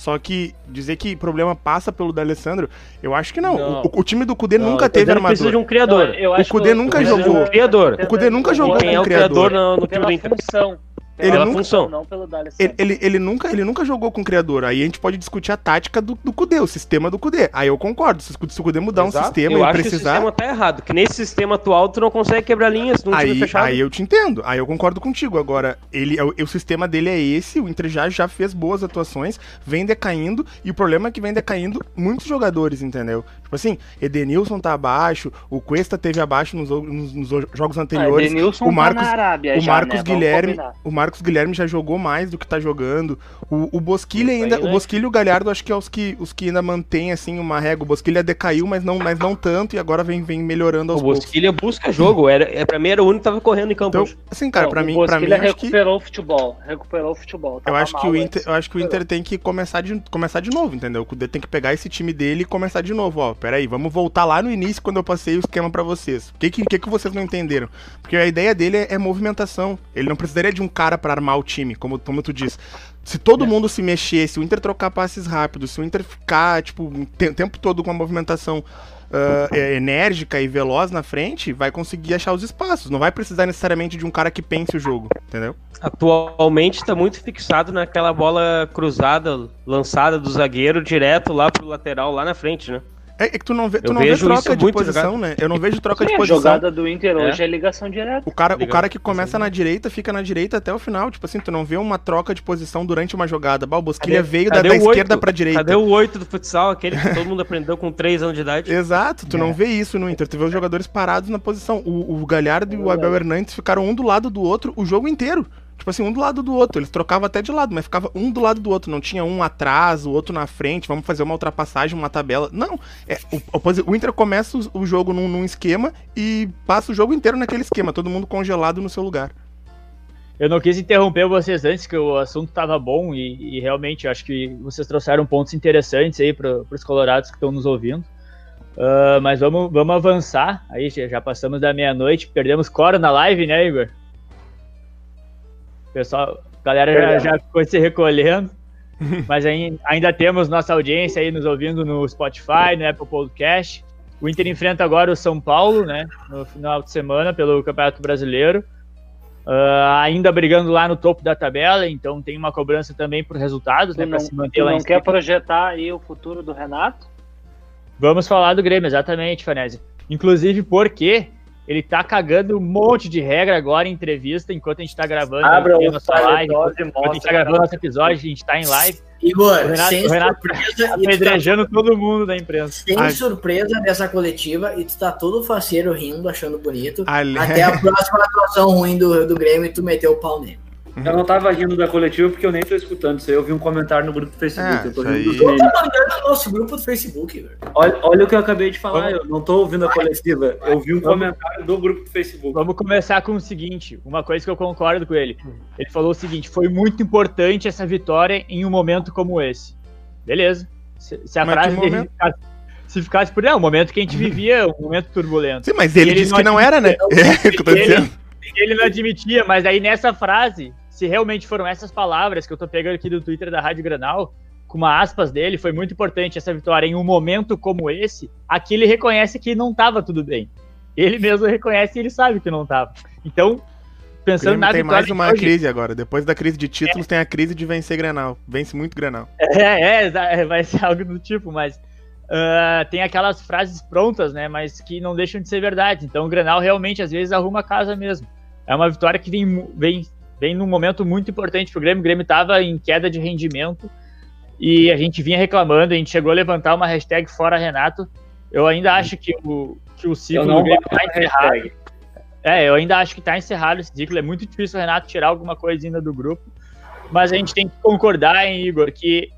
Só que dizer que problema passa pelo D'Alessandro, eu acho que não. Não. O, o time do Cudê Não, nunca teve armador. precisa de um criador. Não, eu O acho Cudê que nunca precisa jogou. de um Criador. O Cudê nunca jogou Quem é o criador no, no time do Inter? função. Ele nunca- função, não pelo. Ele, ele, ele nunca, ele nunca jogou com criador. Aí a gente pode discutir a tática do, do Cudê, o sistema do Cudê. Aí eu concordo. Se, o- o Cudê mudar Exato. um sistema eu e acho que o precisar. sistema tá errado. Que nesse sistema atual tu não consegue quebrar linhas num time Aí, fechado. aí eu te entendo, aí eu concordo contigo. Agora, ele, é o, o sistema dele é esse, o Inter já, já fez boas atuações, vem decaindo, e o problema é que vem decaindo muitos jogadores, entendeu? Tipo assim, Edenilson tá abaixo, o Cuesta teve abaixo nos, o- nos- nos jogos Ah, anteriores. Edenilson o Marcos- tá na Arábia O já, Marcos né? Vamos Guilherme, o Marcos Guilherme já jogou mais do que tá jogando. O, o Bosquilha ainda, aí, o né? Bosquilha e o Galhardo acho que é os que os que ainda mantêm assim uma régua. O Bosquilha decaiu, mas não, mas não tanto e agora vem, vem melhorando aos O poucos. Bosquilha busca jogo. Era, é, pra mim era o único que tava correndo em campo. Então, assim, cara, Não, pra o mim, pra mim Bosquilha que recuperou o futebol. Recuperou o futebol. Eu acho que mal o antes, Inter, eu acho que o. Inter tem que começar de, começar de novo, entendeu? O Cudê tem que pegar esse time dele e começar de novo, ó. Pera aí, vamos voltar lá no início quando eu passei o esquema pra vocês. O que que, que que vocês não entenderam? Porque a ideia dele é, é movimentação. Ele não precisaria de um cara pra armar o time, como, como tu diz. Se todo mundo se mexer, se o Inter trocar passes rápidos, se o Inter ficar, tipo, o te- tempo todo com uma movimentação é, enérgica e veloz na frente, vai conseguir achar os espaços. Não vai precisar necessariamente de um cara que pense o jogo, entendeu? Atualmente tá muito fixado naquela bola cruzada, lançada do zagueiro direto lá pro lateral, lá na frente, né? É, é que tu não vê, tu Eu não vê troca de posição, né? Eu não vejo troca de Sim, a posição. jogada do Inter É. hoje é ligação direta. O cara, o cara que começa na direita fica na direita até o final. Tipo assim, tu não vê uma troca de posição durante uma jogada. Bah, o Bosquilha Cadê- veio da, cadê da o esquerda pra direita. Cadê o 8 do futsal, aquele que todo mundo aprendeu com 3 anos de idade? Exato, tu não vê isso no Inter. Tu vê os jogadores parados na posição. O, o Galhardo e o Abel Hernandes ficaram um do lado do outro o jogo inteiro. Tipo assim, um do lado do outro. Eles trocavam até de lado, mas ficava um do lado do outro. Não tinha um atrás, o outro na frente. Vamos fazer uma ultrapassagem, uma tabela. Não. É, o, o Inter começa o, o jogo num, num esquema e passa o jogo inteiro naquele esquema. Todo mundo congelado no seu lugar. Eu não quis interromper vocês antes, que o assunto estava bom e, e realmente acho que vocês trouxeram pontos interessantes aí para os colorados que estão nos ouvindo. Ah, mas vamos, vamos avançar. Aí já, passamos da meia-noite, perdemos Coro na live, né, Igor? Pessoal, a galera já, já ficou se recolhendo. mas aí, ainda temos nossa audiência aí nos ouvindo no Spotify, no Apple Podcast. O Inter enfrenta agora o São Paulo, né? No final de semana pelo Campeonato Brasileiro. Ah, ainda brigando lá no topo da tabela, então tem uma cobrança também por resultados, Tu né? Para se manter tu lá em não cima. quer projetar aí o futuro do Renato? Vamos falar do Grêmio, exatamente, Fanese. Inclusive porque Ele tá cagando um monte de regra agora em entrevista, enquanto a gente tá gravando Abra o nossa live. e Enquanto a gente tá mostra. gravando nosso episódio, a gente tá em live. Igor, Renato- sem o Renato surpresa, e tu tá, Apedrejando todo mundo da imprensa. sem Ai. surpresa dessa coletiva e tu tá todo faceiro rindo, achando bonito. Ale- Até a próxima atuação ruim do, do Grêmio e tu meteu o pau nele. Eu não tava rindo da coletiva porque eu nem tô escutando isso aí. Eu vi um comentário no grupo do Facebook. Ah, eu tô rindo aí. dos memes. Mandando no nosso grupo do Facebook. Olha, olha o que eu acabei de falar. Eu não tô ouvindo a coletiva. Eu vi um comentário do grupo do Facebook. Vamos começar com o seguinte, uma coisa que eu concordo com ele. Ele falou o seguinte, foi muito importante essa vitória em um momento como esse. Beleza. Se, se a Mas frase dele se ficasse por é, um momento que a gente vivia, um momento turbulento. Sim, mas ele, Ele disse não que não era, né? É o que eu tô Ele- dizendo. Ele não admitia, mas aí nessa frase, se realmente foram essas palavras que eu tô pegando aqui do Twitter da Rádio Granal, com uma aspas dele, foi muito importante essa vitória em um momento como esse, aqui ele reconhece que não tava tudo bem. Ele mesmo reconhece e ele sabe que não tava. Então, pensando na tem mais uma hoje- crise agora. Depois da crise de títulos, tem a crise de vencer Grenal. Vence muito Grenal. É, é, é, vai ser algo do tipo, mas ah, tem aquelas frases prontas, né? Mas que não deixam de ser verdade. Então o Grenal realmente às vezes arruma a casa mesmo. É uma vitória que vem, vem, vem num momento muito importante pro Grêmio. O Grêmio tava em queda de rendimento e a gente vinha reclamando, a gente chegou a levantar uma hashtag fora Renato. Eu ainda acho que o, que o ciclo não do Grêmio tá na encerrado. É, eu ainda acho que tá encerrado esse ciclo. É muito difícil o Renato tirar alguma coisa ainda do grupo. Mas a gente tem que concordar, hein, Igor, que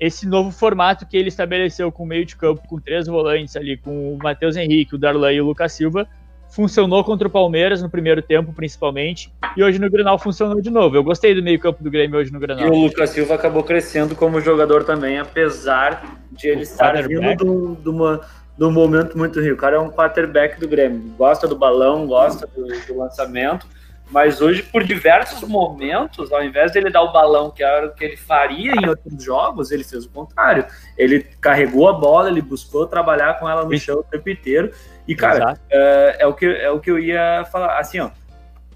esse novo formato que ele estabeleceu com o meio de campo, com três volantes ali, com o Matheus Henrique, o Darlan e o Lucas Silva, funcionou contra o Palmeiras no primeiro tempo, principalmente. E hoje no Grenal funcionou de novo. Eu gostei do meio campo do Grêmio hoje no E Grenal. o Lucas Silva acabou crescendo como jogador também, apesar de ele estar vindo de um- de uma- de um momento muito rico. O cara é um quarterback do Grêmio. Gosta do balão, gosta do, do lançamento. Mas hoje, por diversos momentos, ao invés dele dar o balão, que era o que ele faria em outros jogos, ele fez o contrário. Ele carregou a bola, ele buscou trabalhar com ela no chão o tempo inteiro. E, cara, é, é o que, é o que eu ia falar. Assim, ó,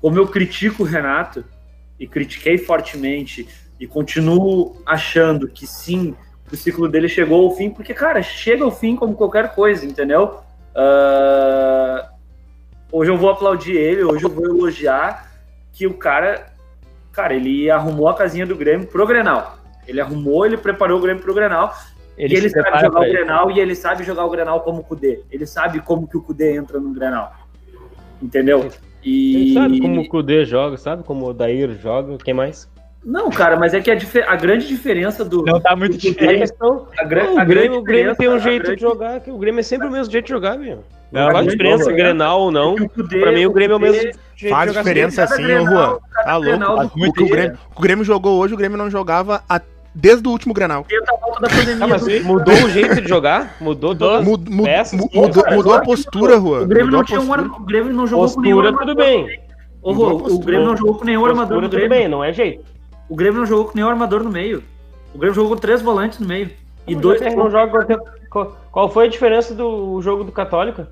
como eu critico o Renato, e critiquei fortemente, e continuo achando que sim, o ciclo dele chegou ao fim, porque, cara, chega ao fim como qualquer coisa, entendeu? Ah, hoje eu vou aplaudir ele, hoje eu vou elogiar que o cara, cara, ele arrumou a casinha do Grêmio pro Grenal. Ele arrumou, ele preparou o Grêmio pro Grenal, e ele se sabe jogar o ele. Grenal e ele sabe jogar o Grenal como o Kudê. Ele sabe como que o Kudê entra no Grenal. Entendeu? E Ele sabe como o Kudê joga, sabe como o Dair joga, quem mais? Não, cara, mas é que a, a grande diferença do Não tá muito do Kudê- A diferente. questão, a, gra- Não, a o grande Grêmio, o Grêmio tem um a jeito grande- de jogar, que o Grêmio é sempre o mesmo jeito de jogar, meu. Não, faz diferença, diferença Grenal ou não. Kudê- Pra mim, o Grêmio é o mesmo jeito Faz de jogar. diferença assim, ô Juan. Tá louco. O que o Kudê Grêmio, o Grêmio jogou hoje, o Grêmio não jogava a- desde o último Grenal. Pandemia. Ah, mas do- mudou o jeito de jogar? Mudou todas Mud- mud- peças, mudou, cara, mudou a postura, mudou. Juan. O Grêmio Mudou não tinha um o Grêmio não jogou com nenhum armador. tudo bem. Ô, Mudou a Rô, o. Grêmio não jogou com nenhum armador no tudo Grêmio. bem, não é jeito. O Grêmio não jogou com nenhum armador no meio. O Grêmio jogou com três volantes no meio. E O dois. Não joga qual- foi a diferença do jogo do Católica?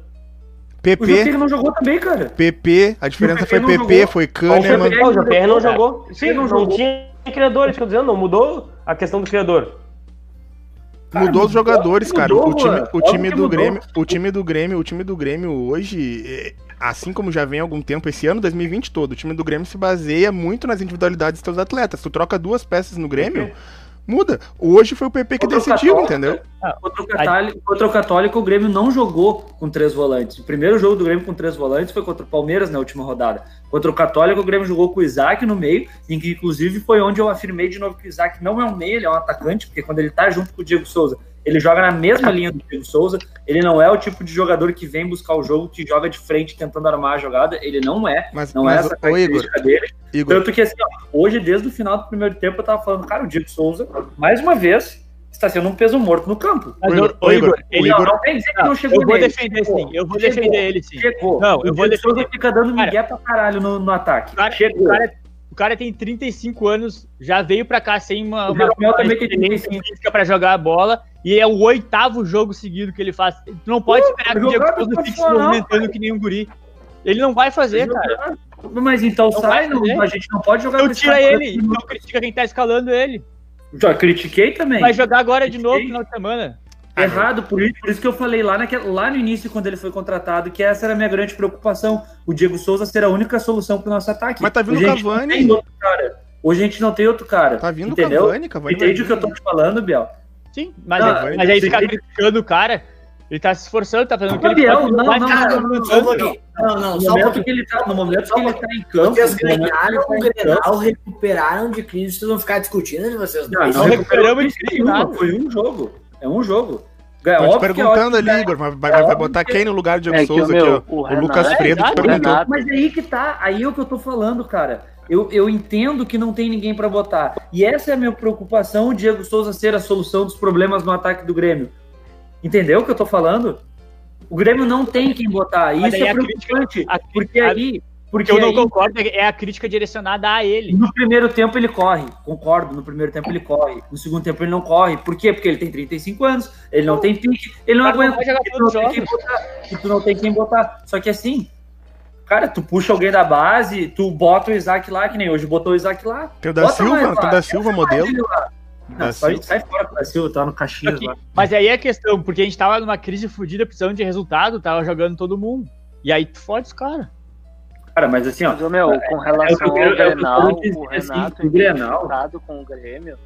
O PP, GPR não jogou também, cara. PP, a diferença PP foi PP, jogou. foi Kahneman. Ah, o GPR não jogou. Sim, não não, jogou. tinha criador, isso que eu tô dizendo, não mudou a questão do criador. Cara, Mudou os jogadores, mudou, cara. O time, o time do mudou. Grêmio, o time do Grêmio, o time do Grêmio hoje, é, assim como já vem há algum tempo, esse ano 2020 todo, o time do Grêmio se baseia muito nas individualidades dos seus atletas. Tu troca duas peças no Grêmio, muda. Hoje foi o PP que Contra decidiu, Católica, entendeu? Contra o, Católico, contra o Católico, o Grêmio não jogou com três volantes. O primeiro jogo do Grêmio com três volantes foi contra o Palmeiras na última rodada. Contra o Católico, o Grêmio jogou com o Isaac no meio, em que inclusive foi onde eu afirmei de novo que o Isaac não é um meio, ele é um atacante, porque quando ele tá junto com o Diego Souza, ele joga na mesma linha do Diego Souza. Ele não é o tipo de jogador que vem buscar o jogo, que joga de frente tentando armar a jogada. Ele não é. Mas, Não é mas essa ô, Igor, característica dele. Igor, Tanto que, assim, ó, hoje, desde o final do primeiro tempo, eu tava falando, cara, o Diego Souza, mais uma vez, está sendo um peso morto no campo. Mas, Igor, ô, Igor, ele o Igor- não vem dizer que não chegou eu vou nele. defender Chegou. sim, eu vou Chegou. defender ele sim. Chegou. Não, eu o vou Diego Souza defender. fica dando Cara, migué pra caralho no, no ataque. O cara, Chegou. o, cara, o cara tem 35 anos, já veio pra cá sem uma, O uma, uma também experiência 35. física pra jogar a bola, e é o oitavo jogo seguido que ele faz. Tu não pode esperar que o Diego Souza fique se movimentando que nem um guri. Ele não vai fazer, cara. Mas então Não sai, não, a gente não pode jogar Então tira ele, então critica quem tá escalando ele. Já critiquei também. Vai jogar agora de novo no Critiquei. final de semana. Errado, por isso, por isso que eu falei lá, naquela, lá no início, quando ele foi contratado, que essa era a minha grande preocupação. O Diego Souza ser a única solução para o nosso ataque. Mas tá vindo o Cavani. tem outro cara. Hoje a gente não tem outro cara. Tá vindo o entendeu? Cavani, Cavani. vai Entende o que eu tô te falando, Biel? Sim, mas, Ah, mas aí ficar criticando o cara, ele tá se esforçando, tá fazendo o que ele Gabriel, pode. não, não, não, não. Não, só um momento pouquinho. que ele tá, no momento que ele tá em campo, Vocês ganharam o tá Grenal, recuperaram de crise, vocês vão ficar discutindo entre vocês Não, não Não recuperamos de de nenhuma, nada. Foi um jogo. É um jogo. É Tô te que é perguntando ali, que- Igor, mas vai, é vai óbvio botar que- quem no lugar do Diego É que, Souza meu, aqui, ó? o O, Lucas É, Fredo o perguntou. Mas é aí que tá, aí é o que eu tô falando, cara. Eu, eu entendo que não tem ninguém pra botar. E essa é a minha preocupação, o Diego Souza ser a solução dos problemas no ataque do Grêmio. Entendeu o que eu tô falando? O Grêmio não tem quem botar. E isso é crítica- preocupante. a- Porque a- aí. O Porque que eu não aí, concordo é a crítica direcionada a ele. no primeiro tempo ele corre, concordo. No primeiro tempo ele corre. No segundo tempo ele não corre. Por quê? Porque ele tem 35 anos, ele não tem pique, ele não aguenta. tu não tem quem botar. Tu não tem quem botar. Só que assim, cara, tu puxa alguém da base, tu bota o Isaac lá, que nem hoje botou o Isaac lá. Tem o da Bota Silva, tem o da Silva modelo. Não, sai, Silva. sai fora com o da Silva, tá no Caxias lá. Mas aí é a questão, porque a gente tava numa crise fodida, precisando de resultado, tava jogando todo mundo. E aí tu fode os caras. Cara, mas assim, ó. Mas, meu, com é o que relação ao é o que eu Grenal, o assim, Renato o Grenal- com o Grêmio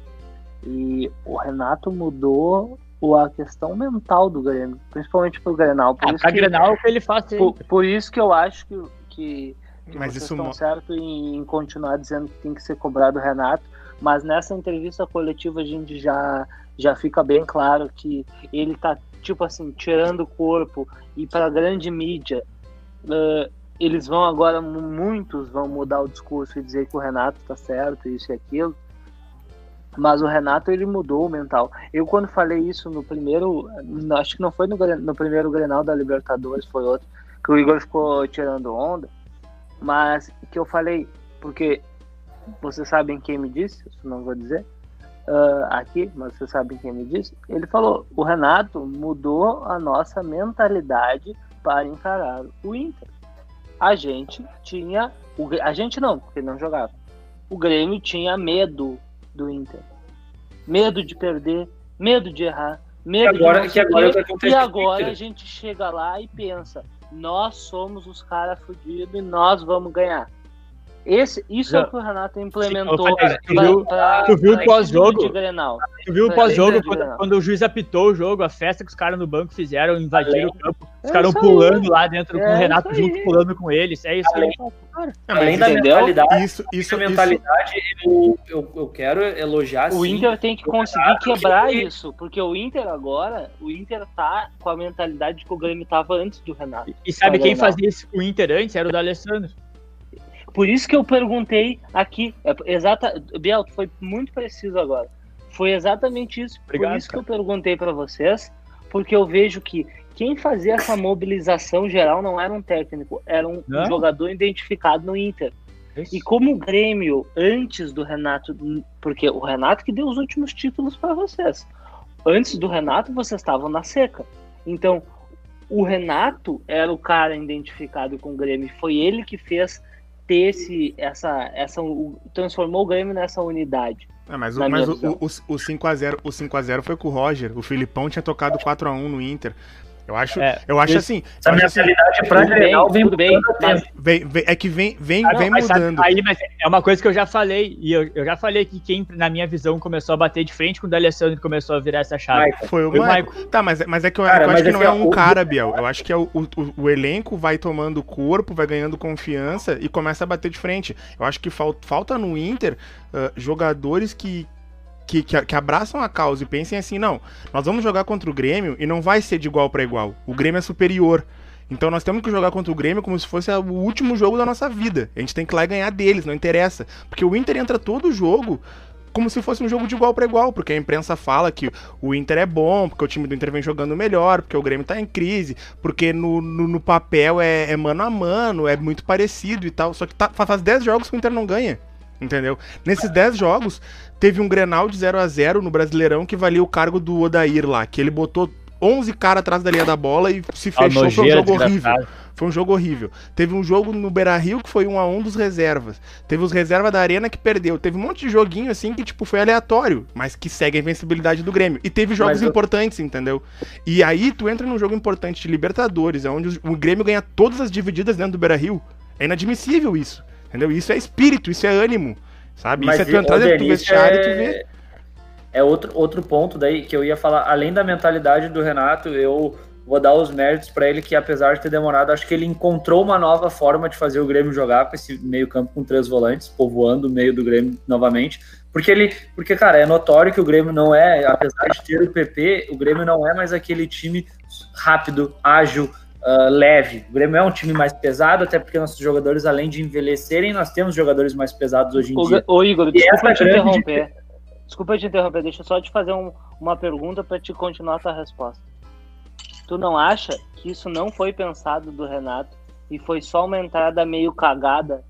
e o Renato mudou o- a questão mental do Grêmio, principalmente pro Grenal. Por, Ah, isso, que, Grenal, que ele faz por, por isso que eu acho que, que, que Mas vocês isso estão certo em, em continuar dizendo que tem que ser cobrado o Renato, mas nessa entrevista coletiva a gente já, já fica bem claro que ele tá, tipo assim, tirando o corpo e para a grande mídia eh, eles vão agora, mu- muitos vão mudar o discurso e dizer que o Renato tá certo, isso e aquilo. Mas o Renato, ele mudou o mental. Eu, quando falei isso no primeiro, acho que não foi no, no primeiro Grenal da Libertadores, foi outro, que o Igor ficou tirando onda, mas que eu falei, porque vocês sabem quem me disse, não vou dizer ah, aqui, mas vocês sabem quem me disse. Ele falou: o Renato mudou a nossa mentalidade para encarar o Inter. A gente tinha. o a gente não, porque não jogava. O Grêmio tinha medo do Inter. Medo de perder, medo de errar, medo agora- de que agora que E agora a gente chega lá e pensa: nós somos os caras fudidos e nós vamos ganhar. Esse, isso é Já- o que o Renato Sim, implementou eu falei, tu pra- viu- pra- tu viu o pós-jogo? Tu viu o pós-jogo, quando, quando o juiz apitou o jogo, a festa que os caras no banco fizeram, invadiram o campo, os É caras isso pulando aí. lá dentro, com É o Renato isso aí. junto, pulando com eles. É isso aí. É, mas Além da mentalidade, Isso, isso, isso, isso, mentalidade eu, eu, eu quero elogiar O sim. Inter tem que o conseguir Renato quebrar que- isso, porque o Inter agora, o Inter tá com a mentalidade que o Grêmio tava antes do Renato. E sabe quem fazia isso com o Inter antes? Era o D'Alessandro. Por isso que eu perguntei aqui, é, exata, Biel, foi muito preciso agora. Foi exatamente isso. Obrigado, Por isso que eu perguntei para vocês, porque eu vejo que quem fazia essa mobilização geral não era um técnico, era um Não. jogador identificado no Inter. E como o Grêmio, antes do Renato, porque o Renato que deu os últimos títulos para vocês. Antes do Renato, vocês estavam na seca. Então, o Renato era o cara identificado com o Grêmio. Foi ele que fez ter esse, essa, essa, transformou o Grêmio nessa unidade. É, mas o, mas o, o, o 5x0 o 5x0 foi com o Roger. O Filipão tinha tocado 4x1 no Inter. Eu acho, É, eu acho assim. Acho assim mentalidade pra Tudo bem, Grenal vem tudo bem, a vem, vem- é que vem, vem, Ah, não, vem sabe- mudando. aí, mas é uma coisa que eu já falei, e eu, eu já falei que quem, na minha visão, começou a bater de frente com o D'Alessandro e começou a virar essa chave. Vai, Foi o Foi o Maicon. Tá, mas, mas é que eu, Cara, eu acho que não assim, é ó, um o- cara, Biel. Eu acho que é o, o, o elenco vai tomando corpo, vai ganhando confiança e começa a bater de frente. Eu acho que fal- falta no Inter ah, jogadores que, que, que, que abraçam a causa e pensem assim, não, nós vamos jogar contra o Grêmio e não vai ser de igual para igual. O Grêmio é superior. Então nós temos que jogar contra o Grêmio como se fosse o último jogo da nossa vida. A gente tem que ir lá e ganhar deles, não interessa. Porque o Inter entra todo jogo como se fosse um jogo de igual para igual, porque a imprensa fala que o Inter é bom, porque o time do Inter vem jogando melhor, porque o Grêmio tá em crise, porque no, no, no papel é, é mano a mano, é muito parecido e tal. Só que tá- faz 10 jogos que o Inter não ganha. Entendeu? Nesses 10 jogos, teve um Grenal de 0 a 0 no Brasileirão que valia o cargo do Odair lá, que ele botou 11 caras atrás da linha da bola e se fechou, foi um jogo horrível. Foi um jogo horrível. Teve um jogo no Beira Rio que foi um a um dos reservas. Teve os reservas da Arena que perdeu. Teve um monte de joguinho assim que, tipo, foi aleatório, mas que segue a invencibilidade do Grêmio. E teve jogos eu- importantes, entendeu? E aí tu entra num jogo importante de Libertadores, onde os- o Grêmio ganha todas as divididas dentro do Beira Rio. É inadmissível isso. Entendeu? Isso é espírito, isso é ânimo. Sabe? Mas, isso é tu entrar dentro do vestiário e tu é- ver. É outro, outro ponto daí que eu ia falar, além da mentalidade do Renato, eu vou dar os méritos para ele que apesar de ter demorado, acho que ele encontrou uma nova forma de fazer o Grêmio jogar com esse meio-campo com três volantes, povoando o meio do Grêmio novamente. Porque ele, porque cara, é notório que o Grêmio não é, apesar de ter o PP, o Grêmio não é mais aquele time rápido, ágil, ah, leve. O Grêmio é um time mais pesado, até porque nossos jogadores, além de envelhecerem, nós temos jogadores mais pesados hoje em Ô, dia. Ô, Igor, desculpa te grande interromper. Desculpa te interromper, deixa eu só te fazer um- uma pergunta para te continuar a tua resposta. Tu não acha que isso não foi pensado do Renato e foi só uma entrada meio cagada?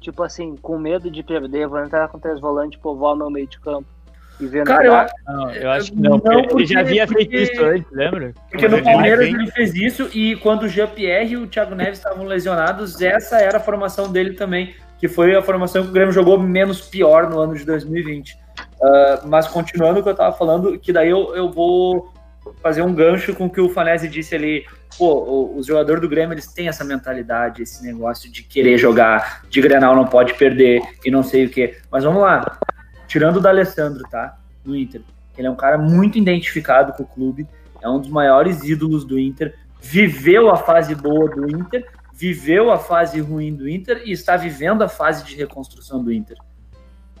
Tipo assim, com medo de perder, vou entrar com três volantes, povoar meu meio de campo e Cara, eu, nadar? Não, eu acho que não. Não, porque ele já havia feito porque- isso antes, lembra? Porque no Palmeiras ele fez isso e quando o Jean-Pierre e o Thiago Neves estavam lesionados, essa era a formação dele também, que foi a formação que o Grêmio jogou menos pior no ano de 2020. Ah, mas continuando o que eu tava falando, que daí eu, eu vou fazer um gancho com o que o Fanese disse ali. Pô, o- os jogadores do Grêmio, eles têm essa mentalidade, esse negócio de querer jogar, de Grenal não pode perder e não sei o quê. Mas vamos lá. Tirando o D'Alessandro, tá? No Inter. Ele é um cara muito identificado com o clube, é um dos maiores ídolos do Inter, viveu a fase boa do Inter, viveu a fase ruim do Inter e está vivendo a fase de reconstrução do Inter.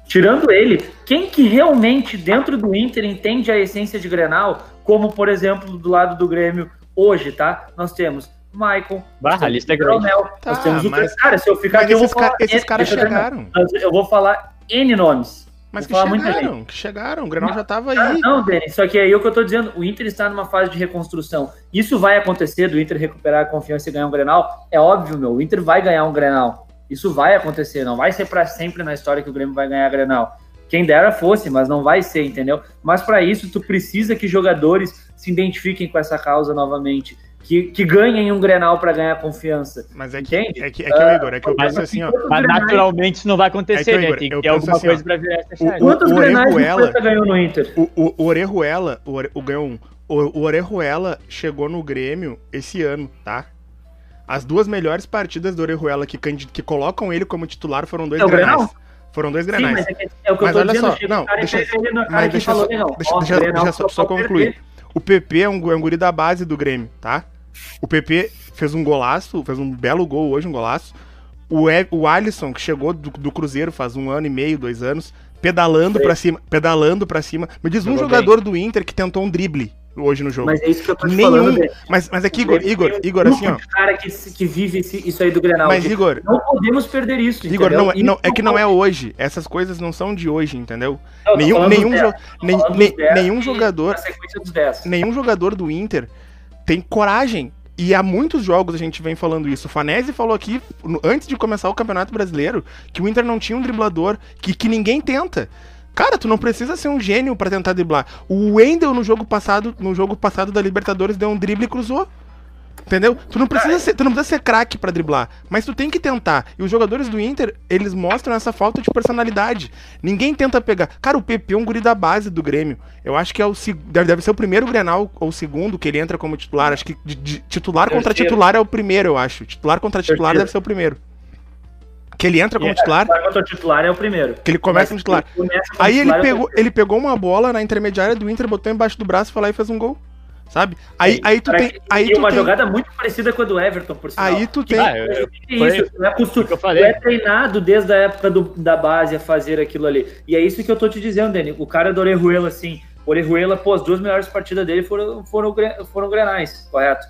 Tirando ele, quem que realmente dentro do Inter entende a essência de Grenal, como por exemplo do lado do Grêmio hoje, tá? Nós temos Michael, Bah, nós a temos lista é o grande. Tá, nós temos o mas- cara, se eu ficar aqui eu vou ca- falar esses caras chegaram. Eu vou falar N nomes. Mas Vou que chegaram, que chegaram. O Grenal já tava Ah, aí. não, Denis, só que é aí o que eu tô dizendo, o Inter está numa fase de reconstrução. Isso vai acontecer do Inter recuperar a confiança e ganhar um Grenal? É óbvio, meu, o Inter vai ganhar um Grenal. Isso vai acontecer, não vai ser para sempre na história que o Grêmio vai ganhar Grenal. Quem dera fosse, mas não vai ser, entendeu? Mas para isso tu precisa que jogadores se identifiquem com essa causa novamente, que, que ganhem um Grenal para ganhar confiança. Mas é que, Entende? é que, é que o Igor, é que eu Mas penso assim, ó. Mas naturalmente isso não vai acontecer, É que, né? Igor, Tem que ter alguma assim, coisa ó, pra virar essa o- chave. Quantos o Grenais o Orejuela- Cuesta ganhou no Inter? O, o, o Orejuela, o, Ore- o ganhou um. O, o Orejuela chegou no Grêmio esse ano, tá? As duas melhores partidas do Orejuela que, que colocam ele como titular foram dois É o grenais. Grenal? Foram dois Sim, grenais. mas é, é o que Mas eu tô olha dizendo, só, não, o cara deixa- mas deixa falou, só- deixa- só- concluir. O PP é um, é um guri da base do Grêmio, tá? O PP fez um golaço, fez um belo gol hoje, um golaço. O, e, o Alisson, que chegou do, do Cruzeiro faz um ano e meio, dois anos, pedalando pra cima, pedalando pra cima. Me diz um Jogou jogador do Inter que tentou um drible hoje no jogo. Mas é isso que eu tô te Nenhum. falando. Mas, mas é que, Igor, Igor, Igor, assim, ó. cara que, que vive esse- isso aí do Grenal. Mas. Igor, não podemos perder isso, Igor, entendeu? não, é- não, é que não é hoje. Essas coisas não são de hoje, entendeu? Não, nenhum nenhum, dos jo- 10, tô nem- falando nem- dos 10 nenhum jogador Na sequência dos 10. nenhum jogador do Inter tem coragem. E há muitos jogos a gente vem falando isso. O Fanese falou aqui, antes de começar o Campeonato Brasileiro, que o Inter não tinha um driblador, que, que ninguém tenta. Cara, tu não precisa ser um gênio pra tentar driblar. O Wendel no jogo passado, no jogo passado da Libertadores deu um drible e cruzou. Entendeu? Tu não precisa ser, tu não precisa ser craque pra driblar, mas tu tem que tentar. E os jogadores do Inter, eles mostram essa falta de personalidade. Ninguém tenta pegar. Cara, o PP é um guri da base do Grêmio. Eu acho que é o deve, ser o primeiro Grenal ou o segundo que ele entra como titular. Acho que de- de- titular contra titular é o primeiro, eu acho. Titular contra titular Terceiro. deve ser o primeiro. Que ele entra como É, titular, contra o titular é o primeiro. que ele começa Mas como titular. ele começa como Aí ele titular, é o pegou, ele pegou uma bola na intermediária do Inter, botou embaixo do braço, foi lá e fez um gol. Sabe? Aí, Sim, aí tu Cara, tem. Aí e tu uma tem, jogada muito parecida com a do Everton, por sinal. aí tu tem. Ah, eu- isso, é, costu... que eu falei. é treinado desde a época do- da base a fazer aquilo ali. E é isso que eu tô te dizendo, Dani. O cara do Orejuela, assim, Orejuela, pô, as duas melhores partidas dele foram, foram, foram grenais, correto?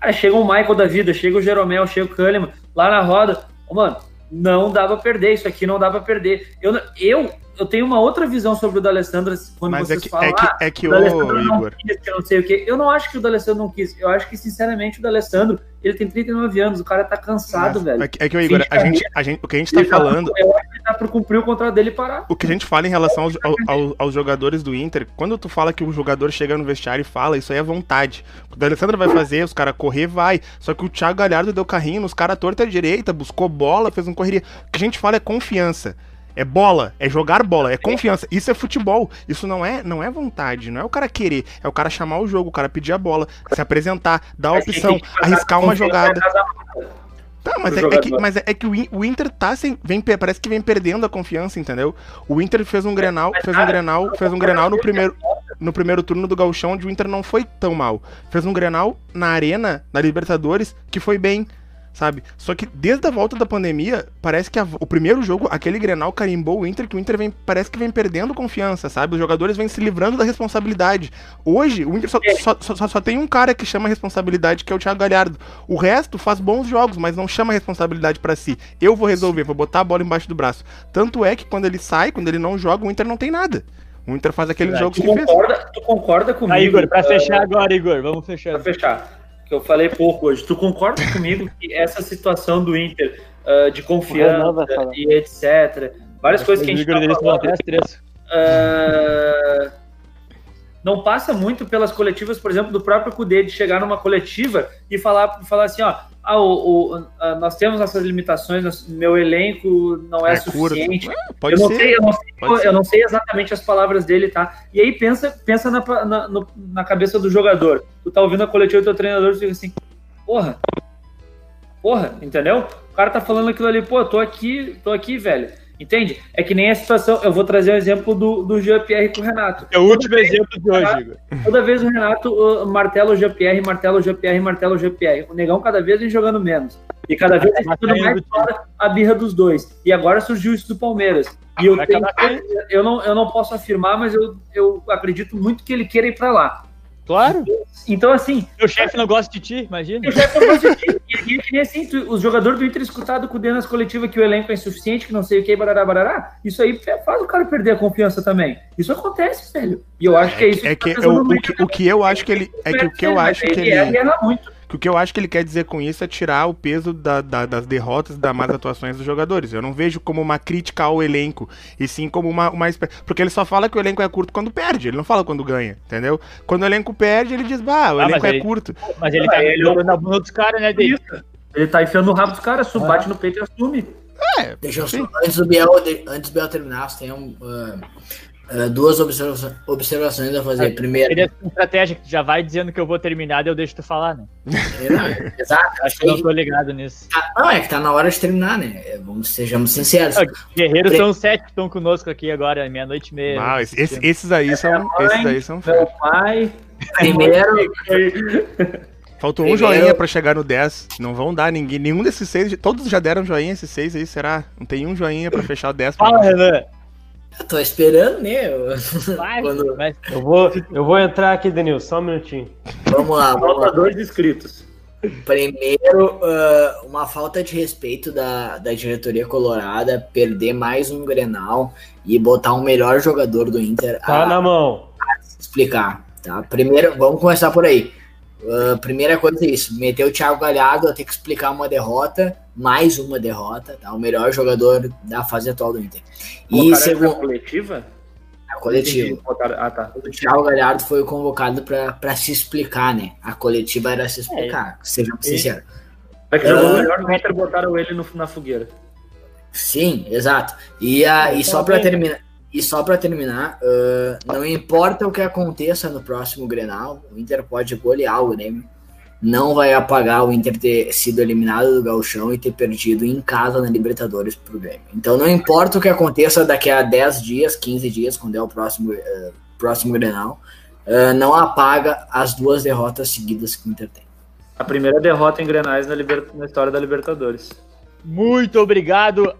Aí chega o Michael da vida, chega o Jeromel, chega o Kahneman, lá na roda. Ô, mano, não dá pra perder, isso aqui não dá pra perder. Eu, não- eu, eu tenho uma outra visão sobre o D'Alessandro quando Mas é vocês que, falam, é que, ah, é que o D'Alessandro não Igor. quis, que eu não sei o quê. Eu não acho que o D'Alessandro não quis. Eu acho que, sinceramente, o D'Alessandro, ele tem 39 anos, o cara tá cansado, Mas velho. É que, é que, ô, Igor, a gente, a gente, o que a gente tá Ele tá- falando. eu acho que ele tá por cumprir o contrato dele e parar. O que a gente fala em relação aos, ao- ao- aos jogadores do Inter, quando tu fala que o jogador chega no vestiário e fala, isso aí é vontade. O Alessandro vai fazer, os caras correr, vai. Só que o Thiago Galhardo deu carrinho nos caras torta à direita, buscou bola, fez um correria. O que a gente fala é confiança. É bola, é jogar bola, é confiança. Isso é futebol. Isso não é, não é vontade, não é o cara querer, é o cara chamar o jogo, o cara pedir a bola, se apresentar, dar a opção, arriscar uma jogada. na casa- Tá, mas, é, é que, mas é, é que o, In- o Inter tá sem. Vem, parece que vem perdendo a confiança, entendeu? O Inter fez um Grenal, fez um Grenal, fez um Grenal no primeiro, no primeiro turno do Gauchão, onde o Inter não foi tão mal. Fez um Grenal na arena, na Libertadores, que foi bem. Sabe? Só que desde a volta da pandemia, parece que a- o primeiro jogo, aquele Grenal carimbou o Inter, que o Inter vem, parece que vem perdendo confiança, sabe? Os jogadores vêm se livrando da responsabilidade. Hoje, o Inter só, só, só- só- só tem um cara que chama a responsabilidade, que é o Thiago Galhardo. O resto faz bons jogos, mas não chama a responsabilidade pra si. Eu vou resolver, vou botar a bola embaixo do braço. Tanto é que quando ele sai, quando ele não joga, o Inter não tem nada. O Inter faz aqueles jogos Tu que fez. concorda, tu concorda comigo? Aí, Igor, pra eh, fechar agora, Igor, vamos fechar. Pra fechar, que eu falei pouco hoje. Tu concorda comigo que essa situação do Inter ah, de confiança e etc. Várias coisas que a gente tá falando, não passa muito pelas coletivas, por exemplo, do próprio Cudê, de chegar numa coletiva e falar, falar assim, ó, ah, o, o- ah, nós temos nossas limitações, meu elenco não é, É suficiente. Pode eu, não ser. sei, eu, não sei, pode eu não sei exatamente as palavras dele, tá? E aí pensa, pensa na, na, no- na cabeça do jogador. Tu tá ouvindo a coletiva do teu treinador e fica assim, porra, porra, entendeu? O cara tá falando aquilo ali, pô, tô aqui, tô aqui, velho. Entende? É que nem a situação. Eu vou trazer o exemplo do, do Jean-Pierre com o Renato. É o último exemplo de hoje, Igor. Toda vez o Renato uh, martela o GPR, martela o GPR, martela o GPR. O negão cada vez vem jogando menos. E cada vez vem ficando mais fora a birra dos dois. E agora surgiu isso do Palmeiras. E eu, tenho- eu, não, eu não posso afirmar, mas eu, eu acredito muito que ele queira ir pra lá. Claro. Então, assim, Meu chefe não gosta de ti, imagina. eu já tô positivo. E e é que nem assim, tu- os jogadores do Inter escutado com o Denas coletiva que o elenco é insuficiente, que não sei o que, barará, barará, isso aí faz o cara perder a confiança também. Isso acontece, velho. E eu acho que é isso É tá que pesando eu- o, muito que o que eu acho que ele. É que o que eu acho que ele é, ele. erra muito. Que o que eu acho que ele quer dizer com isso é tirar o peso da- da- das derrotas e das más atuações dos jogadores. Eu não vejo como uma crítica ao elenco, e sim como uma, uma Porque ele só fala que o elenco é curto quando perde, ele não fala quando ganha, entendeu? Quando o elenco perde, ele diz, bah, o Ah, elenco é ele- curto. Mas ele tá ele é jogando na bunda dos caras, né, dele? Ele tá enfiando no rabo dos caras, su- bate no peito e assume. Deixa eu só, antes do Biel, antes do Biel terminar, tem um, ah, duas observa- observações a fazer. Primeiro, Ele é uma estratégia que tu já vai dizendo que eu vou terminar, daí eu deixo tu falar, né? é, exato, Acho que eu não tô ligado nisso. tá- não, é que tá na hora de terminar, né? É, Vamos, sejamos sinceros. Ah, Guerreiros são os sete que estão conosco aqui agora, meia-noite e meia. Ah, esse- esse- esses aí são. Esses aí são. Meu pai. Primeiro, Faltou um Primeiro- joinha pra chegar no 10. Não vão dar ninguém. Nenhum desses seis. Todos já deram joinha, esses seis aí, será? Não tem um joinha pra fechar o 10. pra Fala. Renan. Eu tô esperando, né? Eu- Vai, Quando- vai. Eu vou, eu vou entrar aqui, Denil, só um minutinho. Vamos lá, vamos Falta lá. dois inscritos. Primeiro, ah, uma falta de respeito da, da diretoria colorada, perder mais um Grenal e botar o melhor jogador do Inter Tá a na mão. explicar, tá? Primeiro, vamos começar por aí. Ah, primeira coisa é isso, meter o Thiago Galhardo a ter que explicar uma derrota, mais uma derrota, tá? O melhor jogador da fase atual do Inter. E na segundo, coletiva? a coletiva. Botaram- Ah, tá. O Thiago Galhardo foi convocado para se explicar, né? A coletiva era se explicar, sejamos sinceros. É que jogou Ah. melhor no Inter, botaram ele no- na fogueira. Sim, exato. E, a, e só para terminar, e só para terminar, ah, não importa o que aconteça no próximo Grenal, o Inter pode golear o Grêmio. Não vai apagar o Inter ter sido eliminado do Gauchão e ter perdido em casa na Libertadores pro Grêmio. Então não importa o que aconteça daqui a 10 dias, 15 dias, quando é o próximo, ah, próximo Grenal, ah, não apaga as duas derrotas seguidas que o Inter tem. A primeira derrota em Grenais na, liber- na história da Libertadores. Muito obrigado.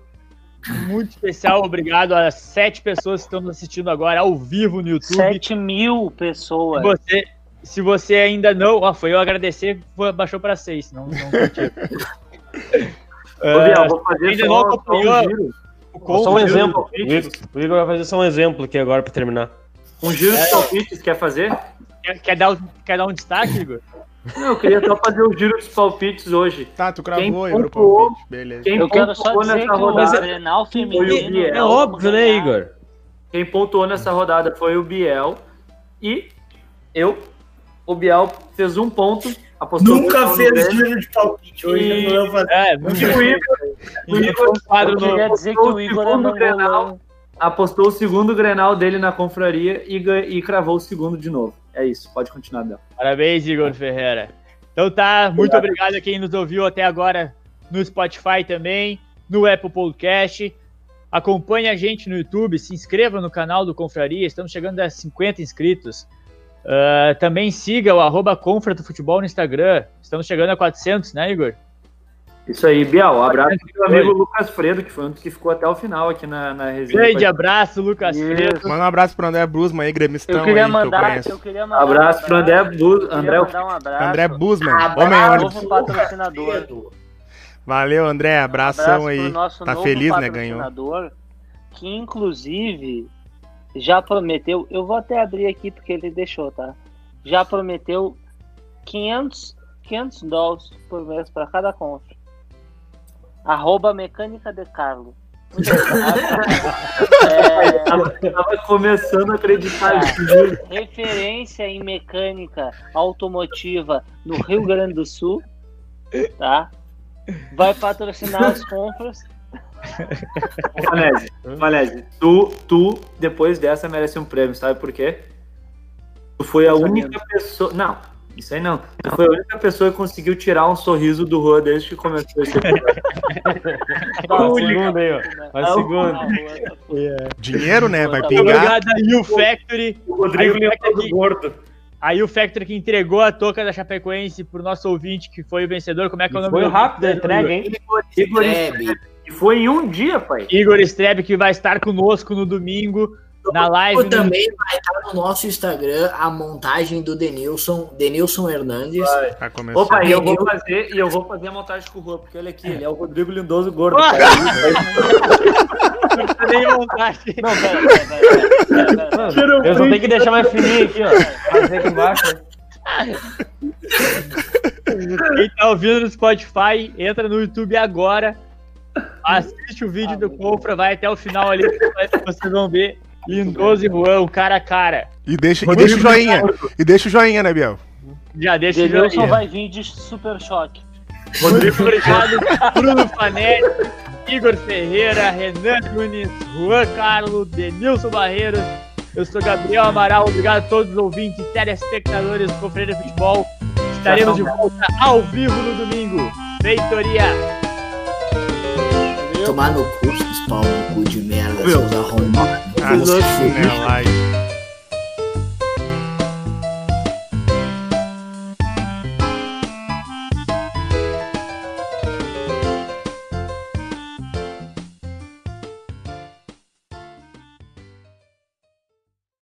Muito especial, obrigado às sete pessoas que estão nos assistindo agora ao vivo no YouTube. 7 mil Se pessoas. você, se você ainda não. Ó, foi eu agradecer, foi, baixou para seis, não, não curtiu. Ô, Biel, vou fazer ainda só, não só acompanhou? um Só um exemplo. O. Igor, o Igor vai fazer só um exemplo aqui agora pra terminar. Um giro de palpites, quer fazer? Quer, quer dar, quer dar um destaque, Igor? Não, eu queria só fazer o giro dos palpites hoje. Tá, tu cravou Quem aí pontuou- palpite. Beleza. Quem Eu quero só pontuou dizer nessa que o rodada, Grenal foi o feminino... Biel. É óbvio, né, Igor? quem pontuou nessa rodada foi o Biel. E eu, o Biel fez um ponto. Nunca fez giro de palpite. Hoje E- eu vou fazer. É, E o Igor, o Igor um Eu queria dizer que o Igor é mangolão. Apostou o segundo Grenal dele na confraria e, e cravou o segundo de novo. É isso, pode continuar, Biel. Parabéns, Igor Ferreira. Então tá, muito obrigado a quem nos ouviu até agora no Spotify também, no Apple Podcast. Acompanhe a gente no YouTube, se inscreva no canal do Confraria, estamos chegando a 50 inscritos. Ah, também siga o arroba Confra do Futebol no Instagram, estamos chegando a 400, né, Igor? Isso aí, Biel. Um abraço pro meu amigo Lucas Fredo, que foi um dos que ficou até o final aqui na, na resenha. Grande abraço, Lucas Isso. Fredo. Manda um abraço pro André Brusman aí, gremistão Eu queria aí, que eu mandar, eu queria mandar Abraço um pro André queria André mandar um abraço. André Busman, Abraço. homem novo patrocinador. Valeu, André, abração Um abraço pro aí. nosso Tá novo feliz, né? Ganhou. patrocinador, Que inclusive já prometeu, eu vou até abrir aqui porque ele deixou, tá? Já prometeu 500, 500 dólares por mês para cada compra. Arroba Mecânica de Carlo. Obrigado. É, Tava, tava começando a acreditar Ah. nisso. referência em mecânica automotiva no Rio Grande do Sul, tá? Vai patrocinar as compras. Ô, Fanese, Fanese, tu, tu, depois dessa, merece um prêmio, sabe por quê? Tu foi a única pessoa. Não, isso aí não. Tu foi a única pessoa que conseguiu tirar um sorriso do Juan desde que começou esse. Ó, segundo aí, ó. Ó, Ah, o- segundo. Dinheiro, né? Vai pingar. Obrigado a U Factory. O Rodrigo Aí o lembrou do gordo. A U Factory que entregou a touca da Chapecoense pro nosso ouvinte, que foi o vencedor. Como é que é o nome Foi rápido a entrega, hein? Igor Trebe. E foi em um dia, pai. Igor Strebe, que vai estar conosco no domingo, na live. no- Também vai estar no nosso Instagram a montagem do Denilson, Denilson Hernandes. Vai começar. Opa, e eu vou fazer, e eu vou fazer a montagem com o Juan, porque olha aqui, ele é o Rodrigo Lindoso gordo. Ah! Não, pera, pera, pera, pera, pera, pera. Eu só tenho que deixar mais fininho aqui, ó. Fazer aqui embaixo. Quem tá ouvindo no Spotify, entra no YouTube agora. Assiste o vídeo do Confra, vai até o final ali, vocês vão ver. Lindoso e Juan, cara a cara. E deixa, e deixa o joinha. E deixa o joinha, né, Biel? Já deixa o Denilson joinha. vai vir de super choque. Muito obrigado, Bruno Fanelli, Igor Ferreira, Renan Nunes, Juan Carlos, Denilson Barreiros. Eu sou Gabriel Amaral, obrigado a todos os ouvintes e telespectadores do Conferência de Futebol. Estaremos de volta ao vivo no domingo. Feitoria! Tomar no cu, pau no cu de merda, seus arrombados. Ah, né, live.